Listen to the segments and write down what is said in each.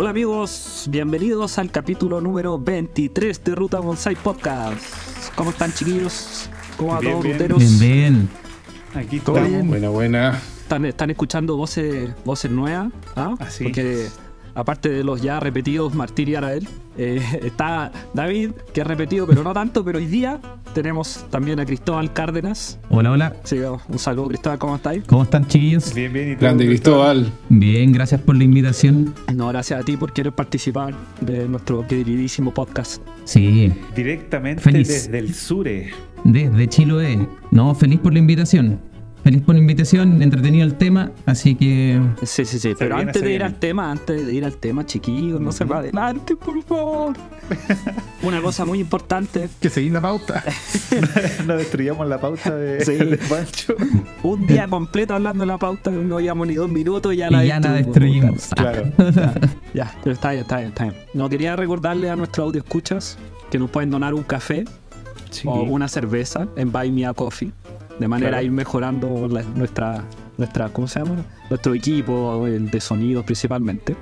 Hola amigos, bienvenidos al capítulo número 23 de Ruta Bonsai Podcast. ¿Cómo están chiquillos? ¿Cómo va Bien, todos bien. ruteros? Bien, bien. Aquí ¿Todo estamos. Buena, buena. ¿Están, están escuchando voces, voces nuevas? ¿ah? Así Porque es. Aparte de los ya repetidos Martín y Arael, eh, está David, que es repetido pero no tanto, pero hoy día tenemos también a Cristóbal Cárdenas. Hola, hola. Sí, un saludo Cristóbal, ¿cómo estáis? ¿Cómo están, chiquillos? Bien, bien. ¿y tú, Grande Cristóbal. Bien, gracias por la invitación. No, gracias a ti por querer participar de nuestro queridísimo podcast. Sí, Directamente Feliz. desde el Sure. desde Chiloé. No, feliz por la invitación. Feliz por la invitación, entretenido el tema, así que Sí, sí, sí. Pero antes de ir al tema, antes de ir al tema, chiquillos, no se va adelante, por favor. Una cosa muy importante. Que seguir la pauta. no destruyamos la pauta de, Sí. de Pancho. Un día completo hablando de la pauta, no llevamos ni dos minutos y ya la y ya la destruimos. destruimos. Claro. Ya, pero está bien, está bien, está bien. No quería recordarle a nuestros audio escuchas que nos pueden donar un café Sí. o una cerveza en Buy Me a Coffee. De manera Claro. a ir mejorando la- nuestra, nuestra, ¿cómo se llama? Nuestro equipo, el de sonido principalmente.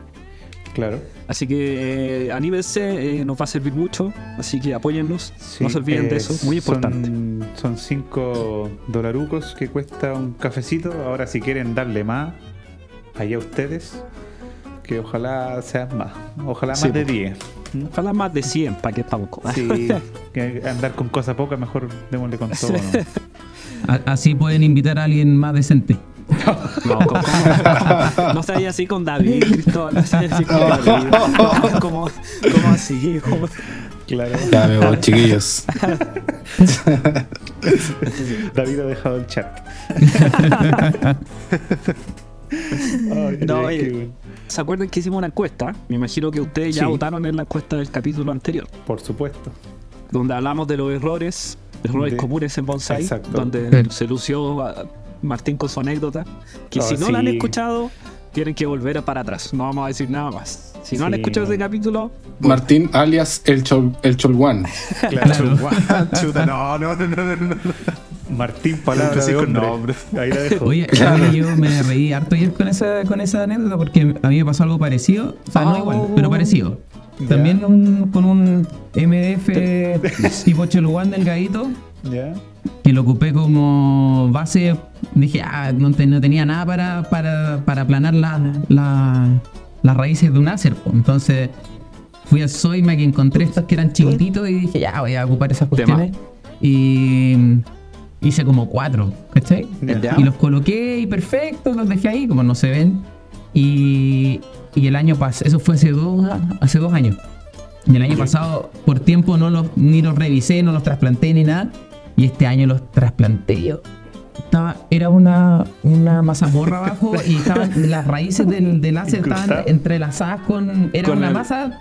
Claro. Así que eh, anímense, eh, nos va a servir mucho, así que apóyennos, Sí, no se olviden eh, de eso, muy importante. Son, son cinco dolarucos que cuesta un cafecito. Ahora, si quieren darle más, allá ustedes. Que ojalá sean más. Ojalá Sí, más de po. 10. ¿Mm? Ojalá más de 100 para que estamos con. Sí, que andar con cosa poca, mejor démosle con todo. ¿no? A- Así pueden invitar a alguien más decente. No, ¿cómo? no se vaya así con David, Cristóbal, no se vaya así con David. No, ¿cómo, cómo así? ¿Cómo? Claro. Ya me voy, chiquillos. David ha dejado el chat. Ay, No, oye. bueno. ¿Se acuerdan que hicimos una encuesta? Me imagino que ustedes ya Sí. votaron en la encuesta del capítulo anterior, Por supuesto. donde hablamos de los errores, errores De- comunes en bonsai, Exacto. donde Sí. se lució a Martín con su anécdota, que Ah, si no la han escuchado, tienen que volver para atrás, no vamos a decir nada más. Si no han escuchado ese capítulo, Martín alias el, Chol, el Cholguán. Claro. Chuta, no, no, no, no, no. Martín Palabra de con hombre. nombres. Ahí la dejo. Oye, oye, yo me reí harto ayer con esa, con esa anécdota porque a mí me pasó algo parecido. O sea, no Oh. igual, pero parecido. También un- con un MDF tipo Choluán delgadito ¿Ya? que lo ocupé como base. Dije, ah, no, te- no tenía nada para, para, para aplanar la, la- las raíces de un Acer. po. Entonces fui a Soima que encontré estos que eran chiquititos y dije, ya, voy a ocupar esas Tema. cuestiones. Y hice como cuatro, ¿cachai? Y los coloqué y perfecto, los dejé ahí, como no se ven. Y, y el año pasado, eso fue hace dos, hace dos años. Y el año pasado, por tiempo, no los, ni los revisé, no los trasplanté ni nada. Y este año los trasplanté yo. Estaba, era una, una mazamorra abajo y estaban las raíces del, del láser estaban entrelazadas con. Era Con una el- masa.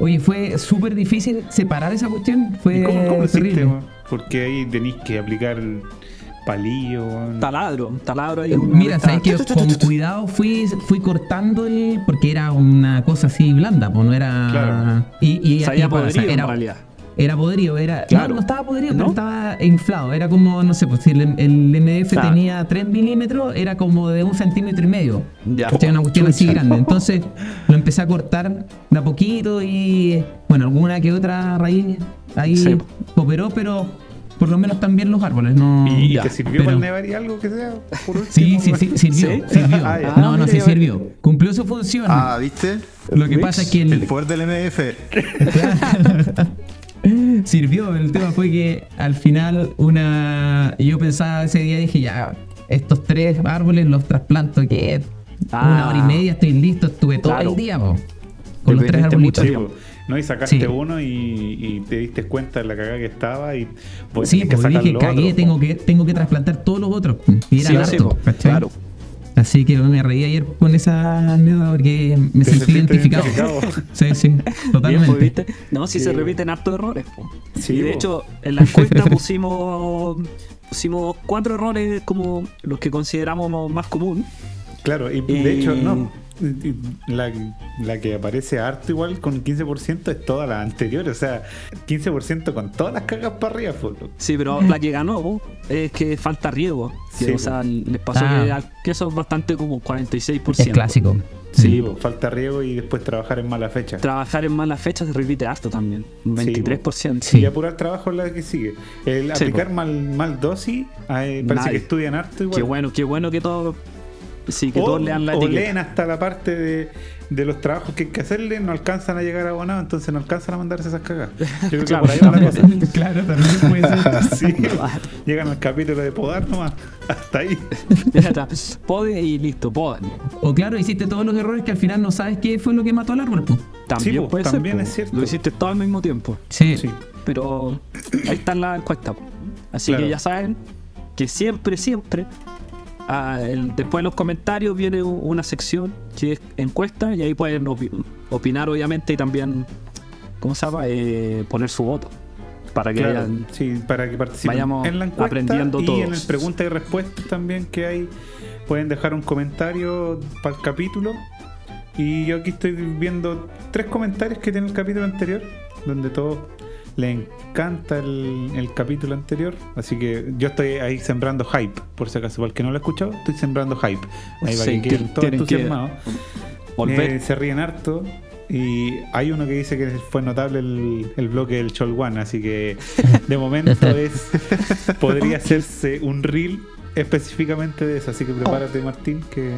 Oye, fue súper difícil separar esa cuestión. Fue ¿Y cómo, cómo terrible. Porque ahí tenéis que aplicar palillo. taladro, taladro ahí. Mira, sabes que con cuidado fui, fui cortando el. Porque era una cosa así blanda, pues no era. Claro. Y, y, podrido en era, realidad. era podrido, era. Claro. No, no estaba podrido, ¿No? pero estaba inflado. Era como, no sé, pues si el, el Claro. tenía 3 milímetros, era como de un centímetro y medio. Ya. Una cuestión así grande. Entonces lo empecé a cortar de a poquito y. Bueno, alguna que otra raíz ahí Sí. cooperó, pero por lo menos también los árboles. No, ¿Y, y Ya, te sirvió pero- para el nevar y algo que sea? Por Sí, último, sí, sí, sirvió, ¿Sí? sirvió. Ah, ya. no, no, Ah, sí sirvió. Cumplió su función. Ah, ¿viste? Lo que pasa es que El el, poder del MDF. sirvió. El tema fue que al final una yo pensaba ese día dije ya estos tres árboles los trasplanto que Ah. una hora y media estoy listo. Estuve todo Claro. el día po, con los tres arbolitos. Mucho. ¿No? Y sacaste Sí. uno y, y te diste cuenta de la cagada que estaba y pues Sí, que pues sacar dije, cagué, otro, tengo que, tengo que trasplantar todos los otros. Y era Sí, harto, claro. Así que me reí ayer con esa anécdota porque me sentí identificado. identificado. Sí, sí, totalmente. pues, ¿viste? No, si Sí, se repiten hartos errores. Sí, y de hecho, en la encuesta pusimos, pusimos cuatro errores como los que consideramos más común. Claro, y Y- de hecho, no. La, la que aparece harto igual con 15% es toda la anterior. O sea, 15% con todas las cagas para arriba. loco. Sí, pero la que ganó po, es que falta riego. Que, Sí, o sea, les pasó Ah. que, que eso es bastante como 46%. Es clásico. Sí, po, falta riego y después trabajar en mala fecha. Trabajar en malas fechas se repite harto también. Un Sí, 23%. Sí. Y apurar trabajo es la que sigue. El aplicar mal, mal dosis, eh, parece Nadie. que estudian harto igual. Qué bueno, qué bueno que todos. Sí, que o, todos lean la o etiqueta. leen hasta la parte de, de los trabajos que hay que hacerle, no alcanzan a llegar abonados, entonces no alcanzan a mandarse esas cagas. Yo creo Claro. que por ahí va la cosa. claro, también puede ser. Sí, llegan al capítulo de podar nomás. Hasta ahí. Pode y listo, podan. O claro, hiciste todos los errores que al final no sabes qué fue lo que mató al árbol. po. También Sí, po, puede también ser. es cierto. Lo hiciste todo al mismo tiempo. Sí. Sí. Pero ahí está la encuesta. po. Así Claro. que ya saben que siempre, siempre, ah, el- después de los comentarios viene una sección que es encuesta y ahí pueden opi- opinar obviamente y también, ¿cómo se llama? Eh, poner su voto. Para que Claro, hayan- sí, para que participen vayamos en la encuesta aprendiendo y todos. en el pregunta y respuesta también que hay. Pueden dejar un comentario para el capítulo. Y yo aquí estoy viendo tres comentarios que tiene el capítulo anterior, donde todos les encanta el, el capítulo anterior. Así que yo estoy ahí sembrando hype, por si acaso, para el que no lo ha escuchado, estoy sembrando hype. Ahí va Sí, que entusiasmados. volver. Eh, se ríen harto. Y hay uno que dice que fue notable el, el bloque del Cholwan, así que de momento es podría hacerse un reel específicamente de eso. Así que prepárate, Martín, que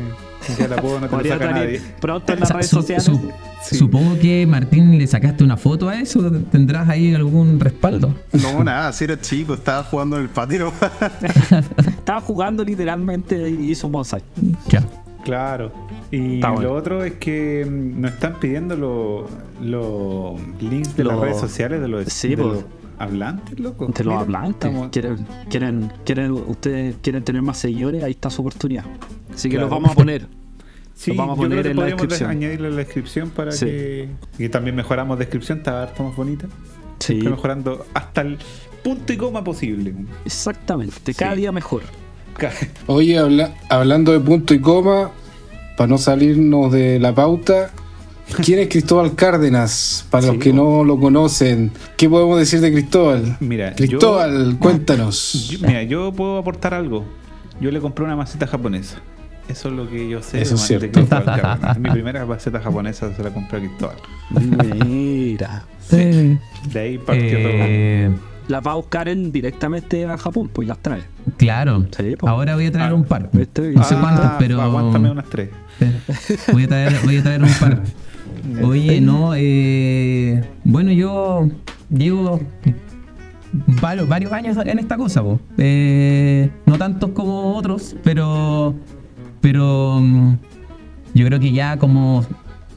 ya la puedo no te lo saca nadie. pronto en las redes su- sociales. su- Sí. Supongo que Martín le sacaste una foto a eso. ¿Tendrás ahí algún respaldo? No, nada, si era chico, estaba jugando en el patio. Estaba jugando literalmente y hizo un bonsai. Ya. Claro. Y bueno. lo otro es que mm, nos están pidiendo los los links de las Lo- redes sociales de los, Sí, de pues. los hablantes, loco. De los Mira, hablantes. estamos- ¿Quieren, quieren, quieren, ustedes quieren tener más seguidores, ahí está su oportunidad. Así que Claro. los vamos a poner. Sí, Los vamos a yo creo poner que en la descripción. añadirlo en la descripción para Sí. que, que también mejoramos descripción, está harto más bonita. Sí, mejorando hasta el punto y coma posible. exactamente. Cada Sí. día mejor. Oye, habla- hablando de punto y coma, para no salirnos de la pauta, ¿quién es Cristóbal Cárdenas? Para Sí, los que no lo conocen, ¿qué podemos decir de Cristóbal? Mira, Cristóbal, cuéntanos. Yo, mira, yo puedo aportar algo. Yo le compré una maceta japonesa. Eso es lo que yo sé Eso es de cierto. Cristóbal Cárdenas. Mi primera maceta japonesa se la compré a Cristóbal. Mira. Sí. De ahí partió Eh, Las va a buscar en directamente a Japón, pues las trae. claro. Sí, po. Ahora voy a traer Ah, un par. ¿viste? No sé Ah, cuántos, pero. Aguántame unas tres. Voy a traer, voy a traer un par. Oye, no, eh, bueno, yo llevo varios, varios años en esta cosa, po. Eh, no tantos como otros, pero, pero mm, yo creo que ya como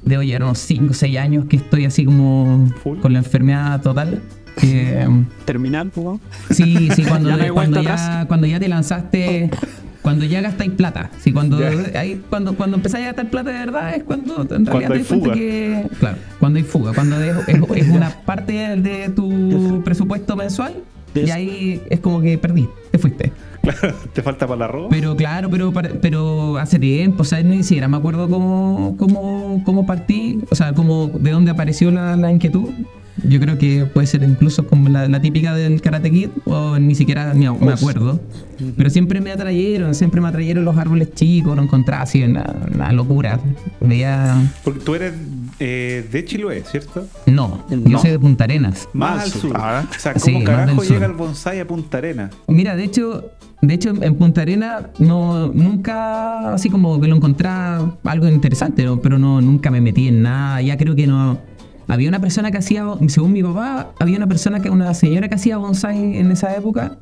debo llevar unos 5 o 6 años que estoy así como Full. con la enfermedad total. Que, Terminar, pues, ¿no? Sí, sí, cuando, Ya no cuando ya te lanzaste, cuando ya gastáis plata. Sí, cuando, ahí, cuando, cuando empezáis a gastar plata de verdad es cuando en realidad Cuando te hay fuga. que. Claro, cuando hay fuga, cuando es, es- es una parte de tu presupuesto mensual y ahí es como que perdí, te fuiste. Claro, te falta para la ropa. Pero claro, pero, pero hace tiempo, o sea, ni siquiera me acuerdo cómo, cómo, cómo partí, o sea, cómo, de dónde apareció la, la inquietud. Yo creo que puede ser incluso como la, la típica del Karate Kid, o ni siquiera me, me acuerdo. Pero siempre me atrayeron, siempre me atrayeron los árboles chicos, lo encontraba así, una, una locura. Veía. Porque tú eres eh, de Chiloé, ¿cierto? No, yo No. soy de Punta Arenas. Más al sur. Ah. O sea, Sí, ¿cómo más carajo sur. llega el bonsai a Punta Arena? Mira, de hecho, de hecho en Punta Arena no nunca así como que lo encontraba algo interesante, ¿no? pero no nunca me metí en nada. Ya creo que no había una persona que hacía, según mi papá, había una persona que una señora que hacía bonsai en esa época,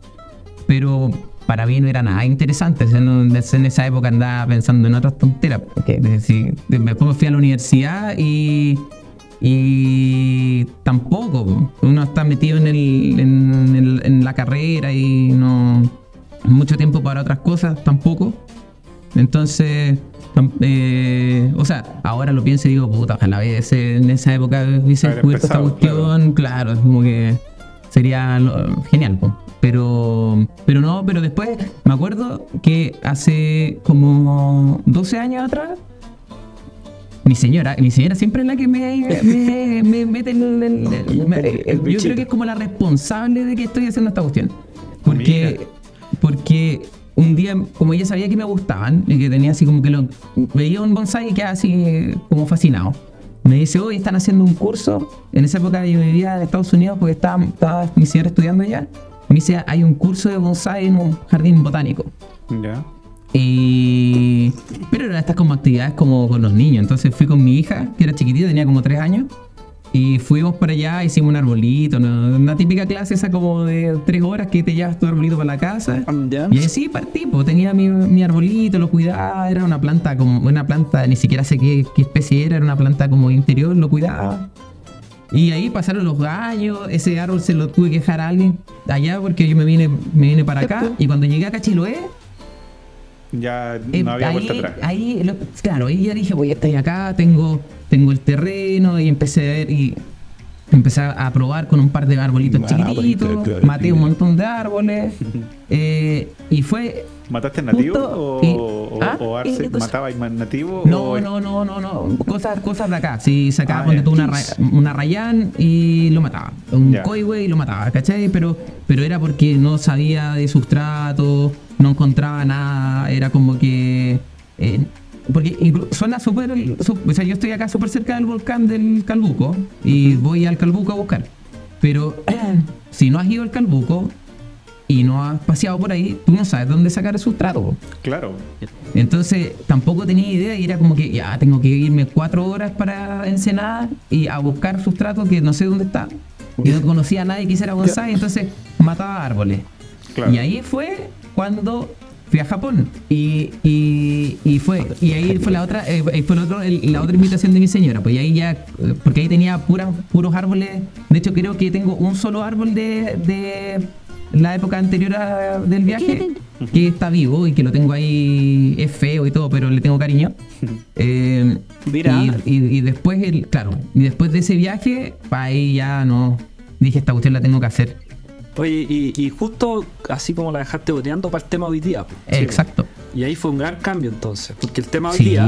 pero para mí no era nada interesante. En esa época andaba pensando en otras tonteras. Porque es después me fui a la universidad y y tampoco uno está metido en, en, la carrera y no mucho tiempo para otras cosas tampoco entonces eh, o sea ahora lo pienso y digo puta ojalá en esa época hubiese descubierto esta cuestión claro. es como que sería lo- genial po. pero pero no pero después me acuerdo que hace como 12 años atrás mi señora, mi señora siempre es la que me, me, me mete el, el- el- me- el yo creo que es como la responsable de que estoy haciendo esta cuestión. Porque, porque un día, como ella sabía que me gustaban y que tenía así como que lo veía un bonsai y quedaba así como fascinado. Me dice, hoy están haciendo un curso. En esa época yo vivía en Estados Unidos porque estaba, estaba mi señora estudiando allá. Me dice, hay un curso de bonsai en un jardín botánico. Ya. Y... Pero eran estas como actividades como con los niños. Entonces fui con mi hija, que era chiquitita, tenía como tres años. Y fuimos para allá, hicimos un arbolito, una típica clase esa como de tres horas que te llevas tu arbolito para la casa. ¿Ya? Y ahí sí partí, pues tenía mi, mi arbolito, lo cuidaba, era una planta como, una planta, ni siquiera sé qué, qué especie era, era una planta como interior, lo cuidaba. Y ahí pasaron los años, ese árbol se lo tuve que dejar a alguien allá porque yo me vine, me vine para acá y cuando llegué a Cachiloé, Ya eh, no había ahí, vuelta atrás. ahí, lo- claro, ahí ya dije, voy a estar acá, tengo, tengo el terreno y empecé a ver y empecé a probar con un par de arbolitos Ah, chiquititos, maté un montón de árboles eh, y fue... ¿Mataste nativo o, y- o, ¿Ah? o Arce? ¿Y qué cosa? ¿Matabais más nativo? No, o- no, no, no, no, cosas, cosas de acá, si sacaba Ah, tú una, una rayán y lo mataba, un coihue y lo mataba, ¿cachai? Pero, pero era porque no sabía de sustrato, no encontraba nada, era como que... eh, porque suena súper... O sea, yo estoy acá súper cerca del volcán del Calbuco y voy al Calbuco a buscar. Pero si no has ido al Calbuco y no has paseado por ahí, tú no sabes dónde sacar el sustrato. Claro. Entonces tampoco tenía idea y era como que ya tengo que irme cuatro horas para Ensenada y a buscar sustrato que no sé dónde está. Y no conocía a nadie que hiciera bonsai, entonces mataba árboles. Claro. Y ahí fue cuando fui a Japón. Y, y, y fue, y ahí fue la otra, eh, fue otro- el- la otra invitación de mi señora. Pues y ahí ya, porque ahí tenía puras, puros árboles. De hecho, creo que tengo un solo árbol de, de la época anterior a- del viaje que está vivo y que lo tengo ahí, es feo y todo, pero le tengo cariño. Eh, Mira. y, y- y después, el, claro, y después de ese viaje, ahí ya no. Dije, esta cuestión la tengo que hacer. Oye, y, y justo así como la dejaste boteando para el tema hoy día. Eh, Exacto. Y ahí fue un gran cambio entonces. Porque el tema hoy Sí, día.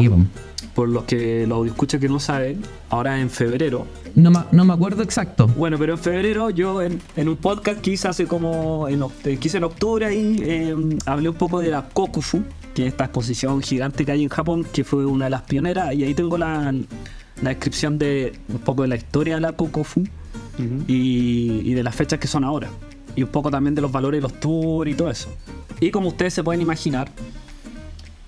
Por los que los escuchan que no saben, ahora en febrero. no, ma- no me acuerdo exacto. Bueno, pero en febrero yo en, en un podcast que hice hace como. En, que hice en octubre ahí, eh, hablé un poco de la Kokufu, que es esta exposición gigante que hay en Japón, que fue una de las pioneras. Y ahí tengo la, la descripción de un poco de la historia de la Kokufu Ujú. y, y de las fechas que son ahora. Y un poco también de los valores de los tours y todo eso. Y como ustedes se pueden imaginar,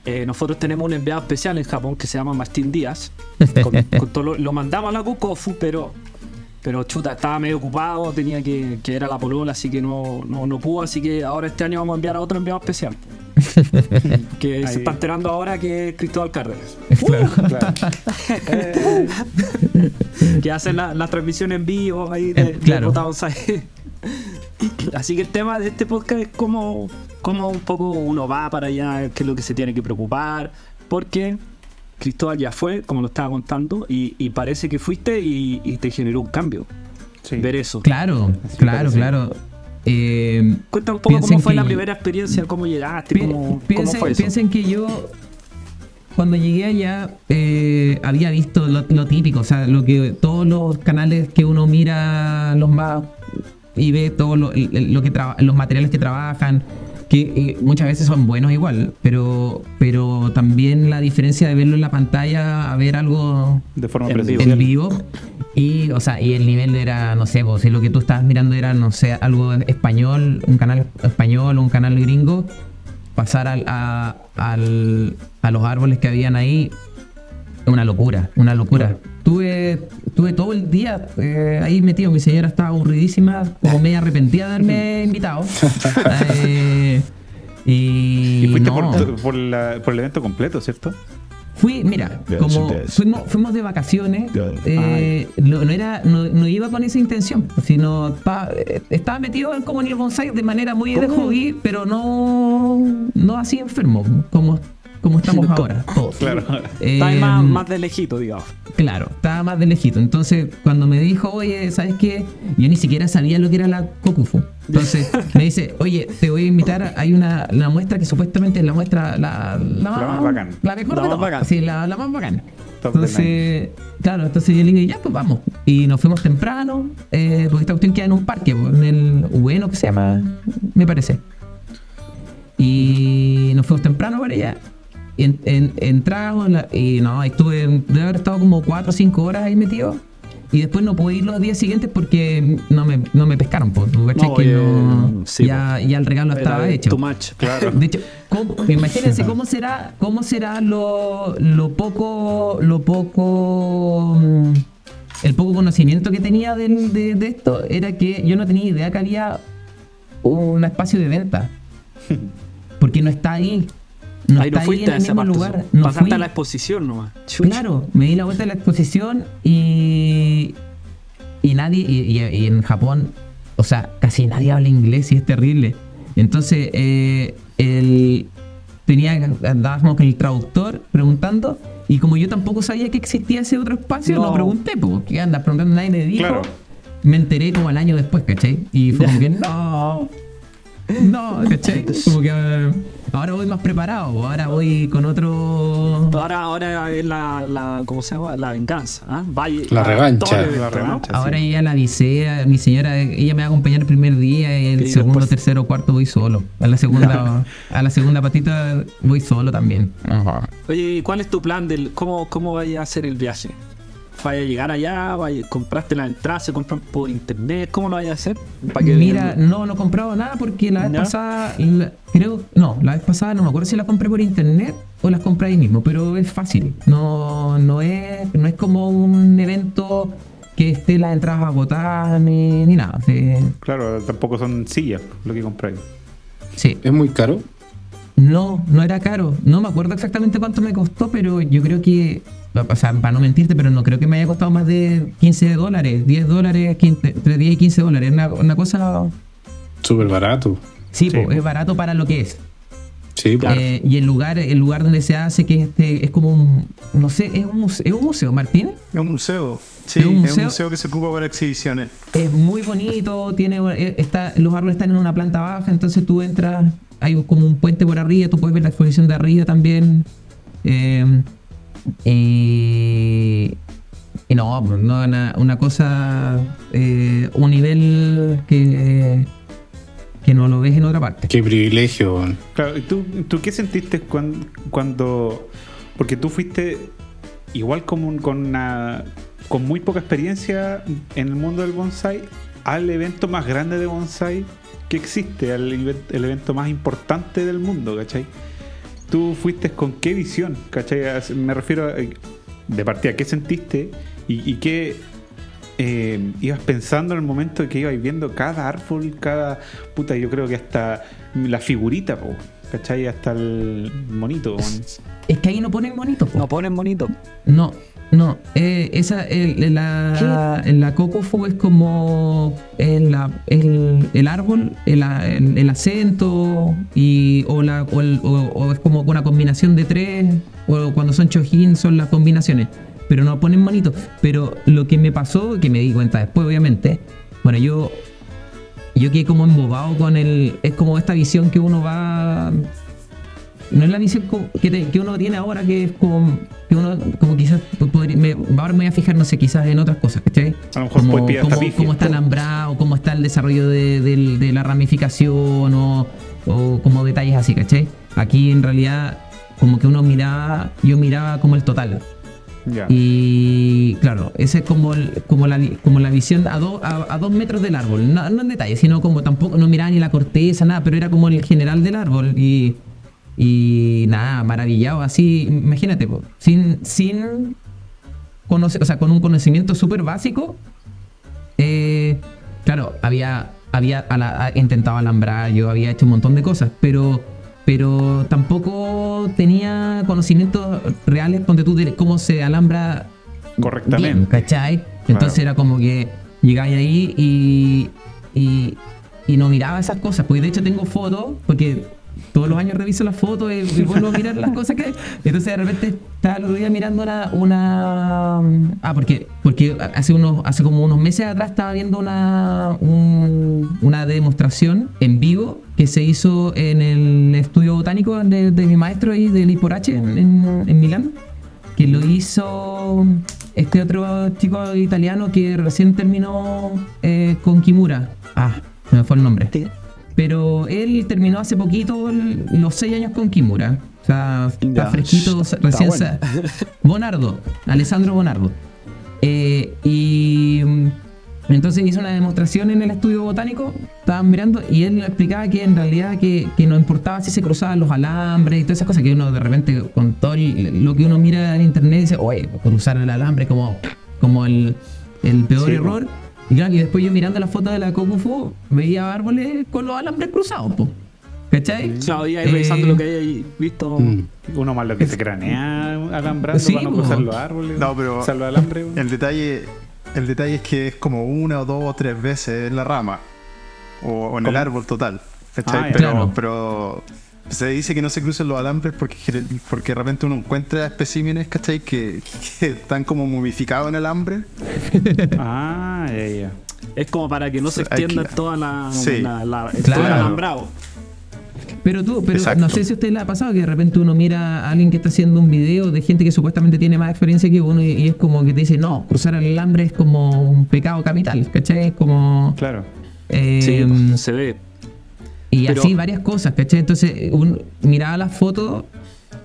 eh, nosotros tenemos un enviado especial en Japón que se llama Martín Díaz. Con- con todo lo, lo mandamos a la Kukofu, pero, pero chuta, estaba medio ocupado, tenía que, que era la polola, así que no, no, no pudo. Así que ahora este año vamos a enviar a otro enviado especial. que Ahí. se está enterando ahora que es Cristóbal Cárdenas. Claro. que hacen la, la transmisión en vivo ahí de, Eh, claro. de. Así que el tema de este podcast es cómo, cómo un poco uno va para allá, qué es lo que se tiene que preocupar, porque Cristóbal ya fue, como lo estaba contando, y, y parece que fuiste y, y te generó un cambio. Sí. Ver eso. Claro, claro, claro. Eh, Cuéntame un poco cómo fue la primera experiencia, cómo llegaste, pi- cómo, cómo piensen, fue eso. piensen que yo, cuando llegué allá, eh, había visto lo, lo típico, o sea, lo que todos los canales que uno mira, los más. y ve todo lo, lo que traba- los materiales que trabajan, que eh, muchas veces son buenos igual, pero, pero también la diferencia de verlo en la pantalla a ver algo De forma En presencial. en vivo. Y, o sea, y el nivel era, no sé, pues, si lo que tú estabas mirando era, no sé, algo español, un canal español o un canal gringo, pasar al, a, al- a los árboles que habían ahí, una locura, una locura. Tuve, tuve todo el día eh, ahí metido, mi señora estaba aburridísima, como media arrepentida de haberme invitado. Eh, y Y fuiste no. por, por la- por el evento completo, ¿cierto? Fui, mira, como fuimos, fuimos de vacaciones, eh, no, no era, no, no iba con esa intención, sino estaba, eh, estaba metido en, como en el bonsai de manera muy de hobby, pero no, no así enfermo, como, como estamos ahora, todos. Claro. Eh, más, más de lejito, digamos. Claro, estaba más de lejito. Entonces, cuando me dijo, oye, ¿sabes qué? Yo ni siquiera sabía lo que era la Kokufu. Entonces, me dice, oye, te voy a invitar. Hay una la muestra que supuestamente es la muestra, la, la, más bacán. La mejor La de más todas. bacán. Sí, la, la más bacán. Top Entonces, claro, entonces yo le dije, ya, pues vamos. Y nos fuimos temprano, eh, porque esta cuestión queda en un parque, pues, en el bueno que se llama, me parece. Y nos fuimos temprano para allá. En, en- entramos en la- y no, estuve, debe haber estado como 4 o 5 horas ahí metido. Y después no pude ir los días siguientes porque no me, no me pescaron, pues. ¿tú cachai? No, que eh, no, sí, ya, ya el regalo estaba hecho. Too much. Claro. De hecho, ¿cómo- imagínense cómo será, cómo será lo, lo poco, lo poco, mm, el poco conocimiento que tenía de, de esto era que yo no tenía idea que había un espacio de venta, porque no está ahí, no Ahí no fuiste a el parte. lugar. No Pasaste fui. a la exposición nomás. Chucha. Claro, me di la vuelta a la exposición y, y nadie, y, y- y en Japón, o sea, casi nadie habla inglés y es terrible. Entonces, eh, el, tenía, andábamos con el traductor preguntando y como yo tampoco sabía que existía ese otro espacio, no, No. pregunté, pues, ¿qué andas preguntando? Nadie me dijo. Claro. Me enteré como al año después, ¿cachai? Y fue como que, no, no, ¿cachai? Como que eh, ahora voy más preparado, ahora voy con otro... Ahora, ahora es la, la, ¿cómo se llama? La venganza. ¿ah? Vaya- La a revancha. La ¿no? revancha. Ahora ya la avisé a mi señora, ella me va a acompañar el primer día y el Y segundo, después- tercero, cuarto voy solo. A la segunda, a la segunda patita voy solo también. Oye, ¿y ¿cuál es tu plan del cómo, cómo vaya a hacer el viaje? ¿Vaya a llegar allá? Vaya, ¿Compraste la entrada? ¿Se compran por internet? ¿Cómo lo vaya a hacer? Para que- Mira, no, no he comprado nada porque la vez pasada, la- creo, no, la vez pasada no me acuerdo si la compré por internet o las compré ahí mismo, pero es fácil. No, no es, no es como un evento que esté las entradas agotadas ni, ni nada. Sí, Claro, tampoco son sillas lo que compráis. sí. Es muy caro. No, no era caro. No me acuerdo exactamente cuánto me costó, pero yo creo que, o sea, para no mentirte, pero no creo que me haya costado más de 15 dólares, 10 dólares, 15 entre 10 y 15 dólares. Una, una cosa, Súper barato. sí, Sí, po, po. es barato para lo que es. Sí, pues. Eh, y el lugar, el lugar donde se hace, que este, es como un, no sé, es un museo, es un museo, Martín. Es un museo. Sí, ¿Es un es un museo? museo que se ocupa para exhibiciones. Es muy bonito, tiene, eh, está, los árboles están en una planta baja, entonces tú entras, hay como un puente por arriba, tú puedes ver la exposición de arriba también. Eh, y, y no, no una, una cosa, eh, un nivel que, que no lo ves en otra parte. Qué privilegio. Claro, ¿y tú, tú qué sentiste cuando, cuando... Porque tú fuiste igual como un- con, una, con muy poca experiencia en el mundo del bonsai al evento más grande de bonsai que existe, al el evento más importante del mundo, ¿cachai? Tú fuiste con qué visión, ¿cachai? Me refiero a, de partida, ¿qué sentiste y, y qué eh, ibas pensando en el momento que ibas viendo cada árbol, cada puta, yo creo que hasta la figurita, po, ¿cachai? Hasta el monito. Es que ahí no ponen bonito. po. No ponen bonito. No, no. eh, esa, el, la, la Cocofu es como el, el, el árbol, el, el- acento, y, o, la, o, el- o- o es como una combinación de tres, o cuando son chojin son las combinaciones. Pero no ponen bonito. Pero lo que me pasó, que me di cuenta después, obviamente, bueno, yo. Yo quedé como embobado con el. Es como esta visión que uno va no es la visión que, te- que uno tiene ahora que es como que uno como quizás po- podría- me, ahora me voy a fijar no sé quizás en otras cosas ¿cachai? A lo mejor como, cómo- cómo está alambrado cómo está el desarrollo de, del- de la ramificación o, o como detalles así ¿cachai? aquí en realidad como que uno miraba yo miraba como el total Ya. y claro, esa es como, el- como, la, como la visión a, do- a, a dos metros del árbol. No, no en detalle, sino como tampoco no miraba ni la corteza, nada, pero era como el general del árbol. Y, y nada, maravillado, así, imagínate, po, sin, sin conocer, o sea, con un conocimiento súper básico. eh, claro, había, había ala- intentado alambrar, yo había hecho un montón de cosas, pero pero tampoco tenía conocimientos reales donde tú de cómo se alambra Correctamente. bien, ¿cachai? Entonces era como que llegáis ahí y, y, y no miraba esas cosas. Porque de hecho tengo fotos, porque todos los años reviso las fotos y, y vuelvo a mirar las cosas que hay. Entonces de repente estaba el otro día mirando una, una ah, porque, porque hace unos, hace como unos meses atrás estaba viendo una, un- una demostración en vivo que se hizo en el estudio botánico de, de mi maestro ahí del Iporache en, en, en Milán que lo hizo este otro chico italiano que recién terminó eh, con Kimura. Ah, se me fue el nombre. Pero él terminó hace poquito el- los seis años con Kimura. O sea, está fresquito, Está recién bueno. sa- Bonardo, Alessandro Bonardo. Eh, y mm, entonces hizo una demostración en el estudio botánico, estaban mirando y él explicaba que en realidad que, que no importaba si se cruzaban los alambres y todas esas cosas que uno de repente con todo el- lo que uno mira en internet dice, oye, cruzar el alambre como, como el, el peor Sí, error. Y claro, y después yo mirando la foto de la Kokufu veía árboles con los alambres cruzados, po. ¿cachai? Claro, y ahí Eh, revisando lo que hay ahí visto. Mm. Uno más lo que se cranea alambrando Sí, para no cruzar los árboles. No, pero- cruzar los alambres. El detalle, el detalle es que es como una o dos o tres veces en la rama. O, o en el árbol total. ¿cachai? Ah, ya. pero, Claro. pero se dice que no se crucen los alambres porque, porque de repente uno encuentra especímenes, ¿cachai? Que, que están como momificados en el alambre. Ah, ya, ya. Es como para que no se extienda que- toda la, Sí. la- la- todo el alambrado. Pero tú, pero Exacto. no sé si a usted le ha pasado que de repente uno mira a alguien que está haciendo un video de gente que supuestamente tiene más experiencia que uno y, y es como que te dice, no, cruzar el alambre es como un pecado capital, ¿cachai? Es como... Claro. eh, Sí, pues, se ve. Y pero- así varias cosas, ¿cachai? Entonces un, miraba las fotos,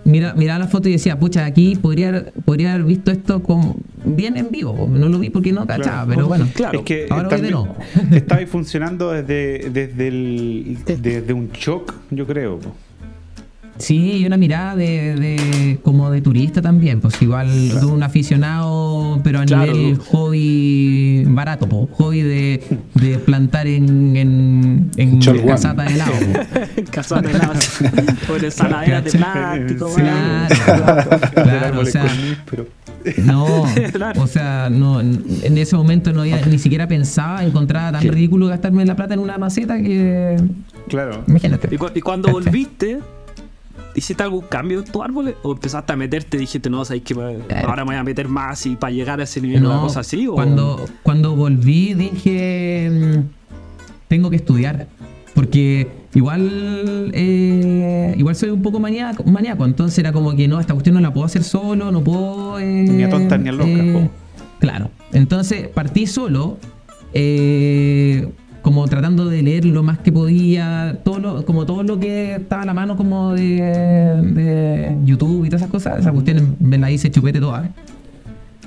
mira, miraba las fotos y decía, pucha, aquí podría, podría haber visto esto como bien en vivo. No lo vi porque no cachaba, Claro. pero bueno. Claro. es que ahora voy de nuevo. estaba ahí funcionando desde, desde, el, desde un shock, yo creo. Po. Sí, y una mirada de, de- como de turista también, pues igual de un aficionado, pero a Claro. nivel hobby barato, pues, hobby de, de plantar en, en, en casata de helado. po. Casas de la con ensaladeras de plástico, Sí. Claro, claro, o sea, no, Claro. o sea, no, en ese momento no había- ni siquiera pensaba, encontraba tan ridículo gastarme la plata en una maceta que, Claro. imagínate. Y, cu- y cuando volviste, ¿hiciste algún cambio en tus árboles? ¿O empezaste a meterte y dijiste, no, sabes que ahora me voy a meter más y para llegar a ese nivel una cosa así? ¿o? Cuando, cuando volví dije, mm, tengo que estudiar. Porque igual eh, igual soy un poco maníaco, maníaco, entonces era como que no, esta cuestión no la puedo hacer solo, no puedo... eh, Ni a tontas ni a locas, po. Claro, entonces partí solo, eh, como tratando de leer lo más que podía, todo lo, como todo lo que estaba a la mano como de, de YouTube y todas esas cosas, esa cuestión me la hice chupete toda.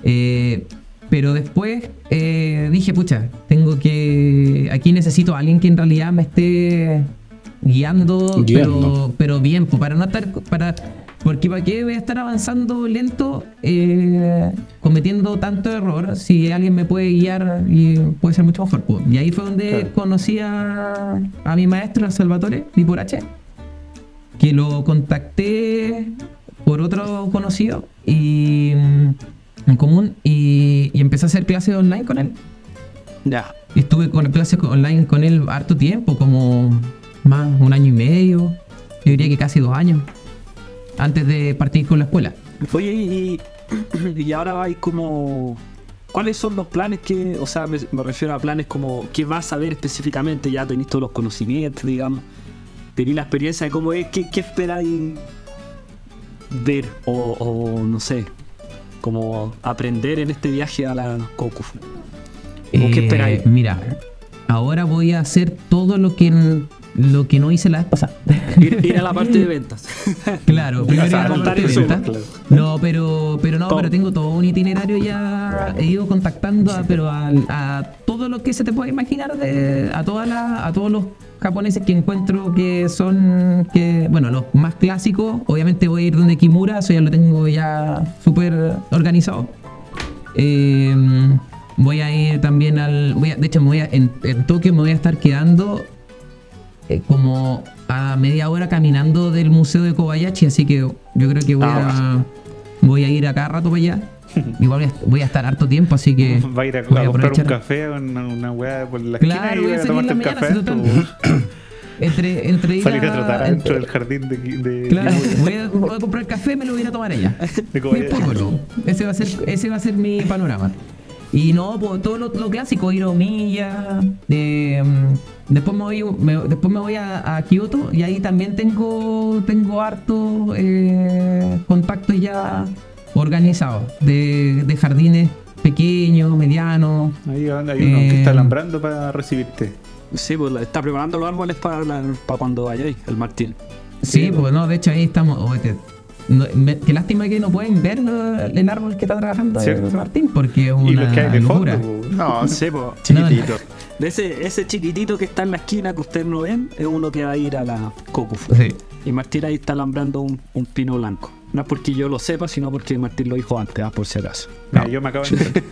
Eh, pero después eh, dije, pucha, tengo que. Aquí necesito a alguien que en realidad me esté guiando, Guiando. Pero, pero bien, pues, para no estar. Para, porque para qué voy a estar avanzando lento, eh, cometiendo tanto error, si alguien me puede guiar y puede ser mucho mejor. pues. Y ahí fue donde Claro. conocí a, a mi maestro, a Salvatore H que lo contacté por otro conocido y en común y, y empecé a hacer clases online con él. Ya. Y estuve con clases online con él harto tiempo, como más un año y medio, yo diría que casi dos años, antes de partir con la escuela. Oye, y, y ahora vais como... ¿Cuáles son los planes que, o sea, me, me refiero a planes como que vas a ver específicamente, ya tenéis todos los conocimientos, digamos, tenéis la experiencia de cómo es, qué, qué esperáis ver o, o, no sé, como aprender en este viaje a la Kokufu? ¿O qué esperáis? Eh, Mira, ahora voy a hacer todo lo que, lo que no hice la vez pasada. Ir, ir a la parte de ventas. Claro, primero ir a la parte de eso, venta. claro. No, pero, pero no, Todo. pero tengo todo un itinerario ya. He ido contactando a, pero a, a todo lo que se te puede imaginar de, a todas las, a todos los japoneses que encuentro que son que bueno los más clásicos. Obviamente voy a ir donde Kimura, eso ya lo tengo ya súper organizado. Eh, voy a ir también al. Voy a- de hecho, me voy a- en, en Tokio me voy a estar quedando eh, como a media hora caminando del museo de Kobayashi, así que yo creo que voy, Ah, a, voy a ir a cada rato para allá. Igual voy a, voy a estar harto tiempo, así que. Va a ir a, voy a comprar un café, una, una weá por la Claro, voy esquina y a ir a tomarte un café. Entre, entre ir Salir a trotar adentro entre- del jardín de. de Claro, voy a, voy a comprar café, me lo voy a a tomar allá. de. Ese va a ser, ese va a ser mi panorama. Y no, pues, todo lo, lo clásico, ir a Omiya. eh, después me voy, me- después me voy a, a Kioto y ahí también tengo, tengo harto eh, contacto ya organizado, de, de jardines pequeños, medianos. Ahí hay uno que Eh, está alambrando para recibirte. Sí, pues está preparando los árboles para, la- para cuando vayáis, el Martín. Sí, pues no, de hecho ahí estamos. oh, te- no, me- qué lástima que no pueden ver el árbol que está trabajando ¿Cierto? eh, Martín, porque es y una los que hay de locura. fondo. po. No, Sí, pues. chiquitito. De ese, ese chiquitito que está en la esquina que ustedes no ven, es uno que va a ir a la Cocufu. Sí. Y Martín ahí está alambrando un, un pino blanco. No es porque yo lo sepa, sino porque Martín lo dijo antes, ah, por si acaso. Mira, yo me acabo de.